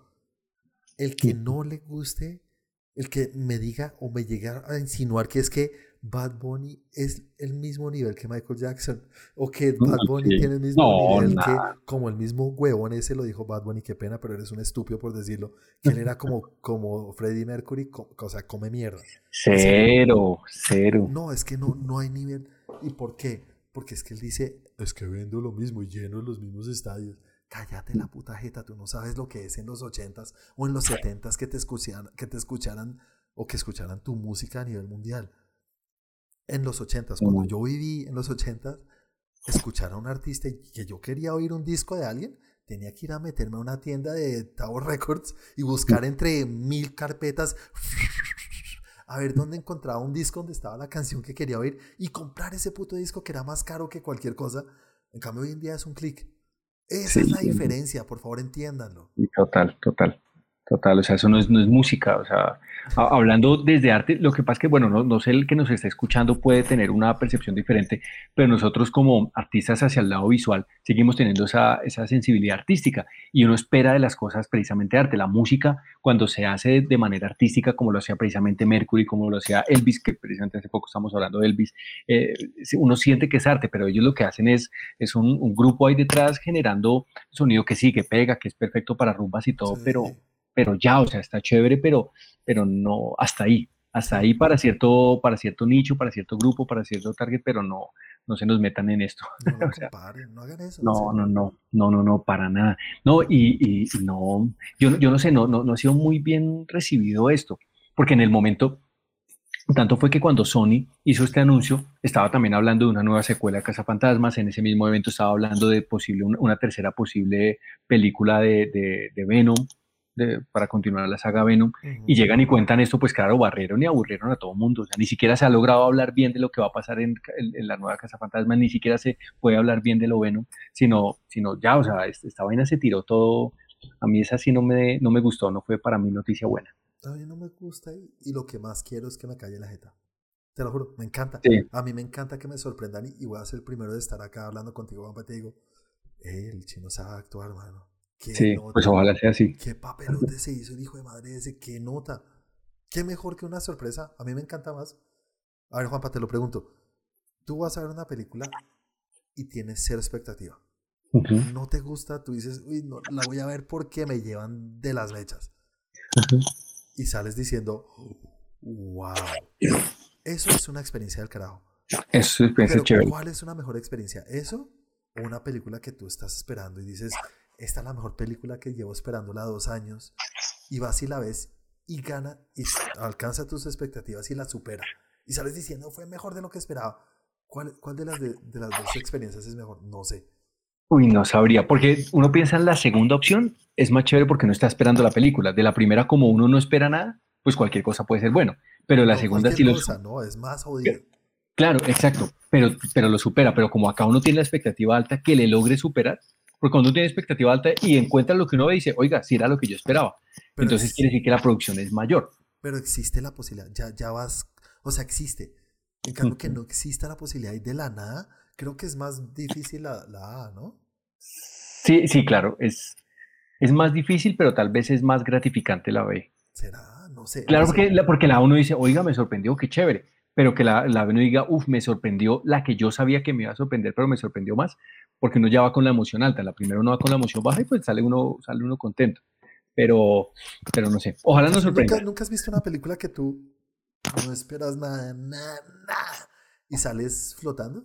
El que no le guste, el que me diga o me llegue a insinuar que es que Bad Bunny es el mismo nivel que Michael Jackson o que Bad Bunny tiene el mismo nivel que como el mismo huevón ese lo dijo Bad Bunny, qué pena, pero eres un estúpido por decirlo, que él era como, como Freddie Mercury, o sea, come mierda. Cero, cero. No, es que no, no hay nivel. ¿Y por qué? Porque es que él dice, es que vendo lo mismo y lleno los mismos estadios. Cállate la puta jeta, tú no sabes lo que es en los ochentas o en los setentas que te escucharan, que te escucharan o que escucharan tu música a nivel mundial en los ochentas, cuando yo viví en los ochentas, escuchar a un artista y que yo quería oír un disco de alguien, tenía que ir a meterme a una tienda de Tower Records y buscar entre mil carpetas a ver dónde encontraba un disco donde estaba la canción que quería oír y comprar ese puto disco que era más caro que cualquier cosa. En cambio, hoy en día es un clic. Esa es la diferencia, por favor, entiéndanlo. Total, total. Total, o sea, eso no es, no es música, o sea, hablando desde arte, lo que pasa es que, bueno, no, no, sé, el que nos está escuchando puede tener una percepción diferente, pero nosotros como artistas hacia el lado visual seguimos teniendo esa, esa sensibilidad artística y uno espera de las cosas precisamente arte. La música, cuando se hace de manera artística, como lo hacía precisamente Mercury, como lo hacía Elvis, que precisamente hace poco estamos hablando de Elvis, eh, uno siente que es arte, pero ellos lo que hacen es, es un, un, grupo ahí detrás generando sonido que sí, que pega, que es perfecto para rumbas y todo, pero pero ya, o sea, está chévere, pero, pero no, hasta ahí, hasta ahí para cierto, para cierto nicho, para cierto grupo, para cierto target, pero no, no se nos metan en esto. No, no hagan eso. No, no, no, no, no, no, para nada. No, y, y no, yo, yo no sé, no, no, no ha sido muy bien recibido esto, porque en el momento, tanto fue que cuando Sony hizo este anuncio, estaba también hablando de una nueva secuela de Fantasmas, en ese mismo evento estaba hablando de posible, una, tercera posible película de, de, de Venom, para continuar la saga Venom, y llegan y cuentan esto, pues claro, barrieron y aburrieron a todo mundo. O sea, ni siquiera se ha logrado hablar bien de lo que va a pasar en, la nueva Casa Fantasma, ni siquiera se puede hablar bien de lo Venom, sino, sino ya, o sea, esta vaina se tiró todo. A mí esa sí no me, no me gustó, no fue para mí noticia buena. A mí no me gusta y, lo que más quiero es que me calle la jeta. Te lo juro, me encanta. A mí me encanta que me sorprendan y, voy a ser el primero de estar acá hablando contigo, Juanpa, te digo, el chino sabe actuar, hermano sí, pues ojalá sea así. Qué papelote se hizo el hijo de madre ese, qué nota. Qué mejor que una sorpresa. A mí me encanta más. A ver, Juanpa, te lo pregunto. Tú vas a ver una película y tienes cero expectativa. No te gusta, tú dices, uy, no, la voy a ver porque me llevan de las mechas. Y sales diciendo, wow. Eso es una experiencia del carajo. Eso es experiencia chévere. ¿Cuál es una mejor experiencia? ¿Eso o una película que tú estás esperando y dices, esta es la mejor película que llevo esperándola dos años y vas y la ves y gana y alcanza tus expectativas y la supera y sales diciendo fue mejor de lo que esperaba. ¿Cuál, cuál de, las de, las dos experiencias es mejor? No sé. Uy, no sabría, porque uno piensa en la segunda opción, es más chévere porque no está esperando la película. De la primera, como uno no espera nada, pues cualquier cosa puede ser bueno. Pero la segunda sí lo... no, es más jodido. Claro, exacto, pero, pero lo supera. Pero como acá uno tiene la expectativa alta que le logre superar, porque cuando uno tiene expectativa alta y encuentra lo que uno ve, dice, oiga, si era lo que yo esperaba. Entonces quiere decir que la producción es mayor. Pero existe la posibilidad, ya, ya vas, o sea, existe. En cambio, que no exista la posibilidad de la nada, creo que es más difícil la, la A, ¿no? Sí, sí, claro, es, es más difícil, pero tal vez es más gratificante la B. ¿Será? No sé. Claro, Porque, la, porque la A uno dice, oiga, me sorprendió, qué chévere pero que la, la uno diga, uff, me sorprendió la que yo sabía que me iba a sorprender, pero me sorprendió más, porque uno ya va con la emoción alta. La primera uno va con la emoción baja y pues sale uno, sale uno contento. Pero, pero no sé, ojalá nos sorprenda. ¿Nunca, has visto una película que tú no esperas nada, nada, nada y sales flotando?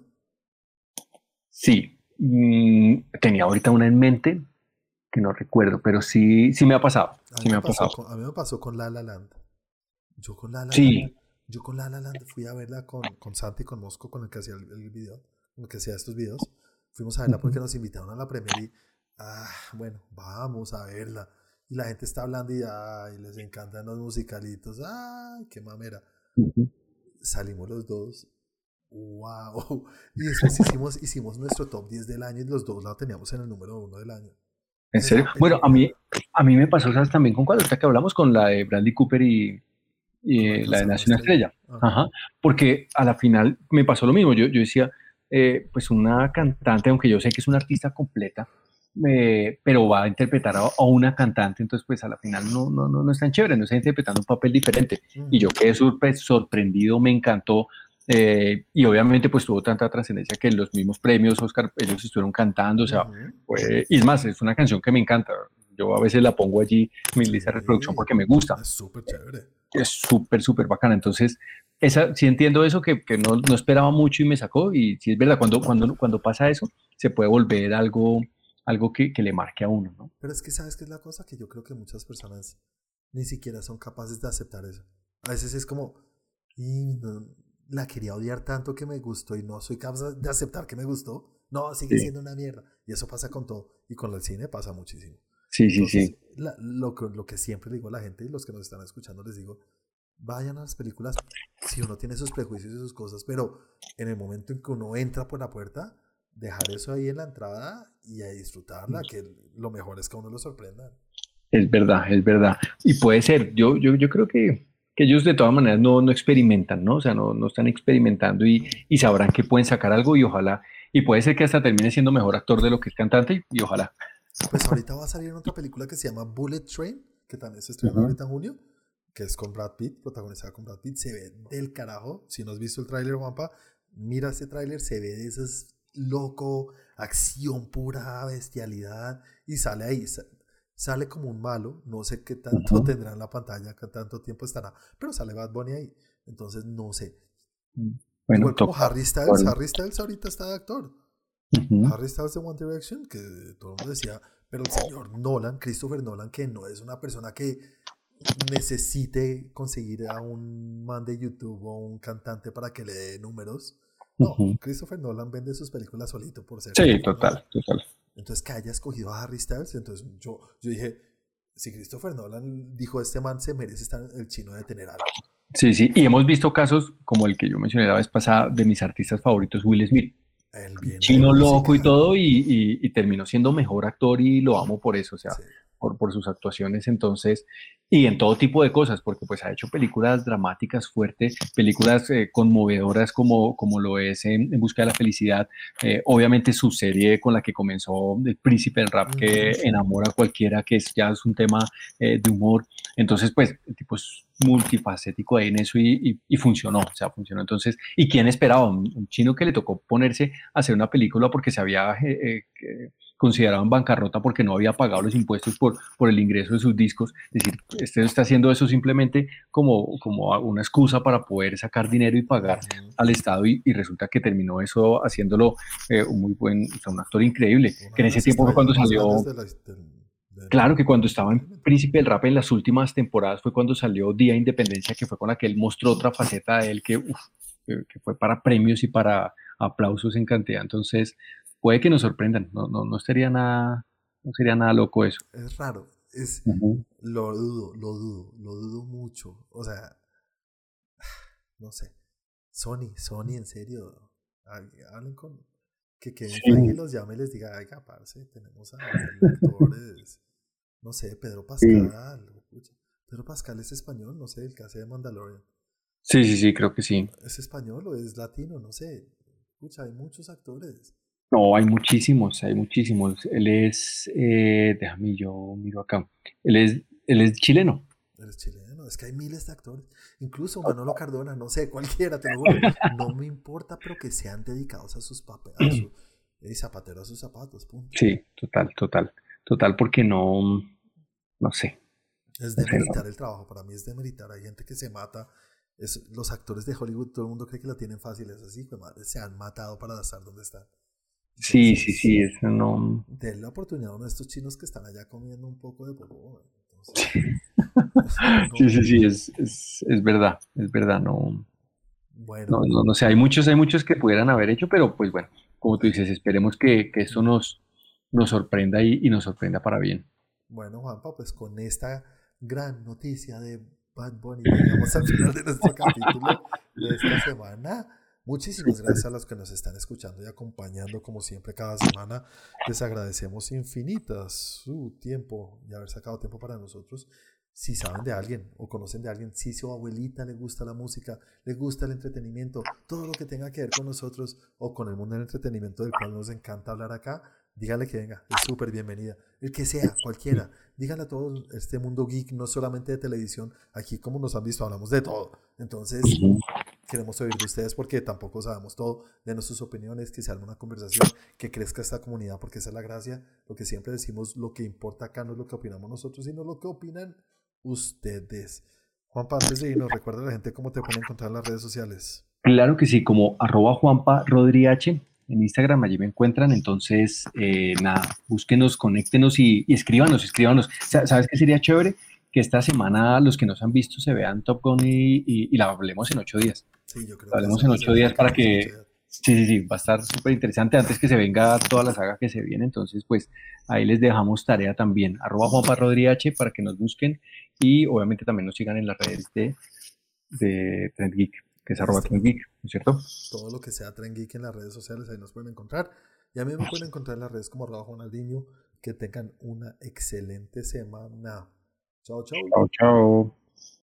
Sí, mm, tenía ahorita una en mente que no recuerdo, pero sí, sí me ha pasado. Sí me, ha pasado. a mí me pasó con La La Land. Yo con La La sí. Yo con La La Land fui a verla con, con Santi, con Mosco, con el que hacía el, video, con el que hacía estos videos. Fuimos a verla porque nos invitaron a la premier y, ah, bueno, vamos a verla. Y la gente está hablando y, ay, les encantan los musicalitos. Ay, qué mamera. Salimos los dos. Wow. Y después hicimos, hicimos nuestro top 10 del año y los dos la teníamos en el número uno del año. ¿En serio? Bueno, a mí, a mí me pasó, ¿sabes? También con cuál, que hablamos con la de Bradley Cooper y, y la de Nación Estrella. Ajá. Porque a la final me pasó lo mismo. Yo, yo decía, eh, pues una cantante, aunque yo sé que es una artista completa, eh, pero va a interpretar a, una cantante, entonces pues a la final no, no, no, no es tan chévere, no está interpretando un papel diferente. Y yo quedé sorprendido, me encantó. Eh, y obviamente pues tuvo tanta trascendencia que los mismos premios Oscar ellos estuvieron cantando, o sea, y es más, es una canción que me encanta. Yo a veces la pongo allí en mi lista de reproducción porque me gusta. Es súper chévere es súper, súper bacana. Entonces, esa, sí entiendo eso, que, que no, no, esperaba mucho y me sacó. Y sí es verdad, cuando, cuando, cuando pasa eso, se puede volver algo, algo que, que le marque a uno, ¿no? Pero es que, ¿sabes qué es la cosa? Que yo creo que muchas personas ni siquiera son capaces de aceptar eso. A veces es como, y la quería odiar tanto que me gustó y no soy capaz de aceptar que me gustó. No, sigue siendo una mierda. Y eso pasa con todo. Y con el cine pasa muchísimo. Sí, sí, sí. lo, lo que siempre digo a la gente y los que nos están escuchando les digo, vayan a las películas si uno tiene sus prejuicios y sus cosas, pero en el momento en que uno entra por la puerta, dejar eso ahí en la entrada y a disfrutarla, que lo mejor es que a uno lo sorprenda. Es verdad, es verdad. Y puede ser, yo, yo, yo creo que, que ellos de todas maneras no, no experimentan, ¿no? O sea, no, no están experimentando y, y, sabrán que pueden sacar algo y ojalá, y puede ser que hasta termine siendo mejor actor de lo que es cantante y ojalá. Pues ahorita va a salir otra película que se llama Bullet Train, que también se estrena ahorita en junio, que es con Brad Pitt, protagonizada con Brad Pitt. Se ve del carajo. Si no has visto el tráiler, Juanpa, mira ese tráiler, se ve de esas loco, acción pura, bestialidad, y sale ahí, sale como un malo, no sé qué tanto tendrá en la pantalla, qué tanto tiempo estará, pero sale Bad Bunny ahí, entonces no sé. Mm, bueno, como Harry Styles, Harry Styles ahorita está de actor. Harry Styles de One Direction, que todo el mundo decía, pero el señor Nolan, Christopher Nolan, que no es una persona que necesite conseguir a un man de YouTube o un cantante para que le dé números. No, Christopher Nolan vende sus películas solito por ser. Sí, total, total. Entonces, que haya escogido a Harry Styles, entonces yo, yo dije, si Christopher Nolan dijo, este man se merece estar el chino de tener algo. Sí, sí, y hemos visto casos como el que yo mencioné la vez pasada de mis artistas favoritos, Will Smith chino loco y todo, y, terminó siendo mejor actor y lo amo por eso, o sea, por, por sus actuaciones entonces, y en todo tipo de cosas, porque pues ha hecho películas dramáticas fuertes, películas eh, conmovedoras como, como lo es en, Busca de la Felicidad, eh, obviamente su serie con la que comenzó El Príncipe del Rap, que enamora a cualquiera, que es, ya es un tema eh, de humor, entonces pues el tipo es multifacético ahí en eso y, funcionó, o sea, funcionó. Entonces, ¿y quién esperaba? Un, chino que le tocó ponerse a hacer una película porque se había eh, eh, considerado en bancarrota porque no había pagado los impuestos por, por el ingreso de sus discos. Es decir, este está haciendo eso simplemente como, como una excusa para poder sacar dinero y pagar al Estado y, resulta que terminó eso haciéndolo eh, un muy buen, o sea, un actor increíble, que en ese tiempo fue cuando salió... Claro que cuando estaba en Príncipe del Rap en las últimas temporadas fue cuando salió Día Independencia, que fue con la que él mostró otra faceta de él que, que fue para premios y para aplausos en cantidad. Entonces, puede que nos sorprendan, no, no, no sería nada, no sería nada loco eso. Es raro, es, lo dudo, lo dudo, lo dudo mucho. O sea, no sé. Sony, Sony, en serio, hablen con, que queden sí. los llame y les diga, ay, parce, tenemos a actores, no sé, Pedro Pascal, Pedro Pascal es español, no sé, el que hace de Mandalorian. Sí, sí, sí, creo que sí. ¿Es español o es latino? No sé. Escucha, hay muchos actores. No, hay muchísimos, hay muchísimos. Él es, eh, déjame yo miro acá. Él es, él es chileno. Él es chileno, es que hay miles de actores. Incluso Manolo Cardona, no sé, cualquiera, te lo juro. No me importa, pero que sean dedicados a sus papeles, a su, zapatero a sus zapatos, punto. Sí, total, total. Total, porque no, no sé. Es demeritar el trabajo, para mí es demeritar. Hay gente que se mata. Es, los actores de Hollywood, todo el mundo cree que la tienen fácil, es así, pues, madre, se han matado para estar donde están. Sí, sí, sí, eso no. Den la oportunidad a uno de estos chinos que están allá comiendo un poco de popó. sí, sí, sí, es, es, es, verdad, es verdad, no. Bueno. No, no, sé, hay muchos, hay muchos que pudieran haber hecho, pero pues bueno, como tú dices, esperemos que, que esto nos, nos sorprenda y, y nos sorprenda para bien. Bueno, Juanpa, pues con esta gran noticia de Bad Bunny llegamos al final de nuestro capítulo de esta semana. Muchísimas gracias a los que nos están escuchando y acompañando como siempre cada semana. Les agradecemos infinitas su tiempo y haber sacado tiempo para nosotros. Si saben de alguien o conocen de alguien, si su abuelita le gusta la música, le gusta el entretenimiento, todo lo que tenga que ver con nosotros o con el mundo del entretenimiento del cual nos encanta hablar acá, dígale que venga, es súper bienvenida. El que sea, cualquiera. Díganle a todo este mundo geek, no solamente de televisión. Aquí, como nos han visto, hablamos de todo. Entonces, queremos oír de ustedes porque tampoco sabemos todo. Denos sus opiniones, que se haga una conversación, que crezca esta comunidad, porque esa es la gracia. Lo que siempre decimos, lo que importa acá no es lo que opinamos nosotros, sino lo que opinan ustedes. Juanpa, antes de irnos, recuerda a la gente cómo te pueden encontrar en las redes sociales. Claro que sí, como arroba Juanpa Rodriache en Instagram, allí me encuentran. Entonces, eh, nada, búsquenos, conéctenos y, escríbanos, escríbanos. ¿Sabes qué sería chévere? Que esta semana los que nos han visto se vean Top Gun y, la hablemos en ocho días. Sí, yo creo la hablemos en ocho días para que... Sí, sí, sí, va a estar súper interesante antes que se venga toda la saga que se viene. Entonces, pues ahí les dejamos tarea también. Arroba Juanpa Rodríguez para que nos busquen y obviamente también nos sigan en las redes de, de Trend Geek que es arroba Geek, ¿no es cierto? Todo lo que sea Tren Geek en las redes sociales, ahí nos pueden encontrar. Y a mí me pueden encontrar en las redes como arroba Juanaldiño. Que tengan una excelente semana. Chao, chao. Chao, chao.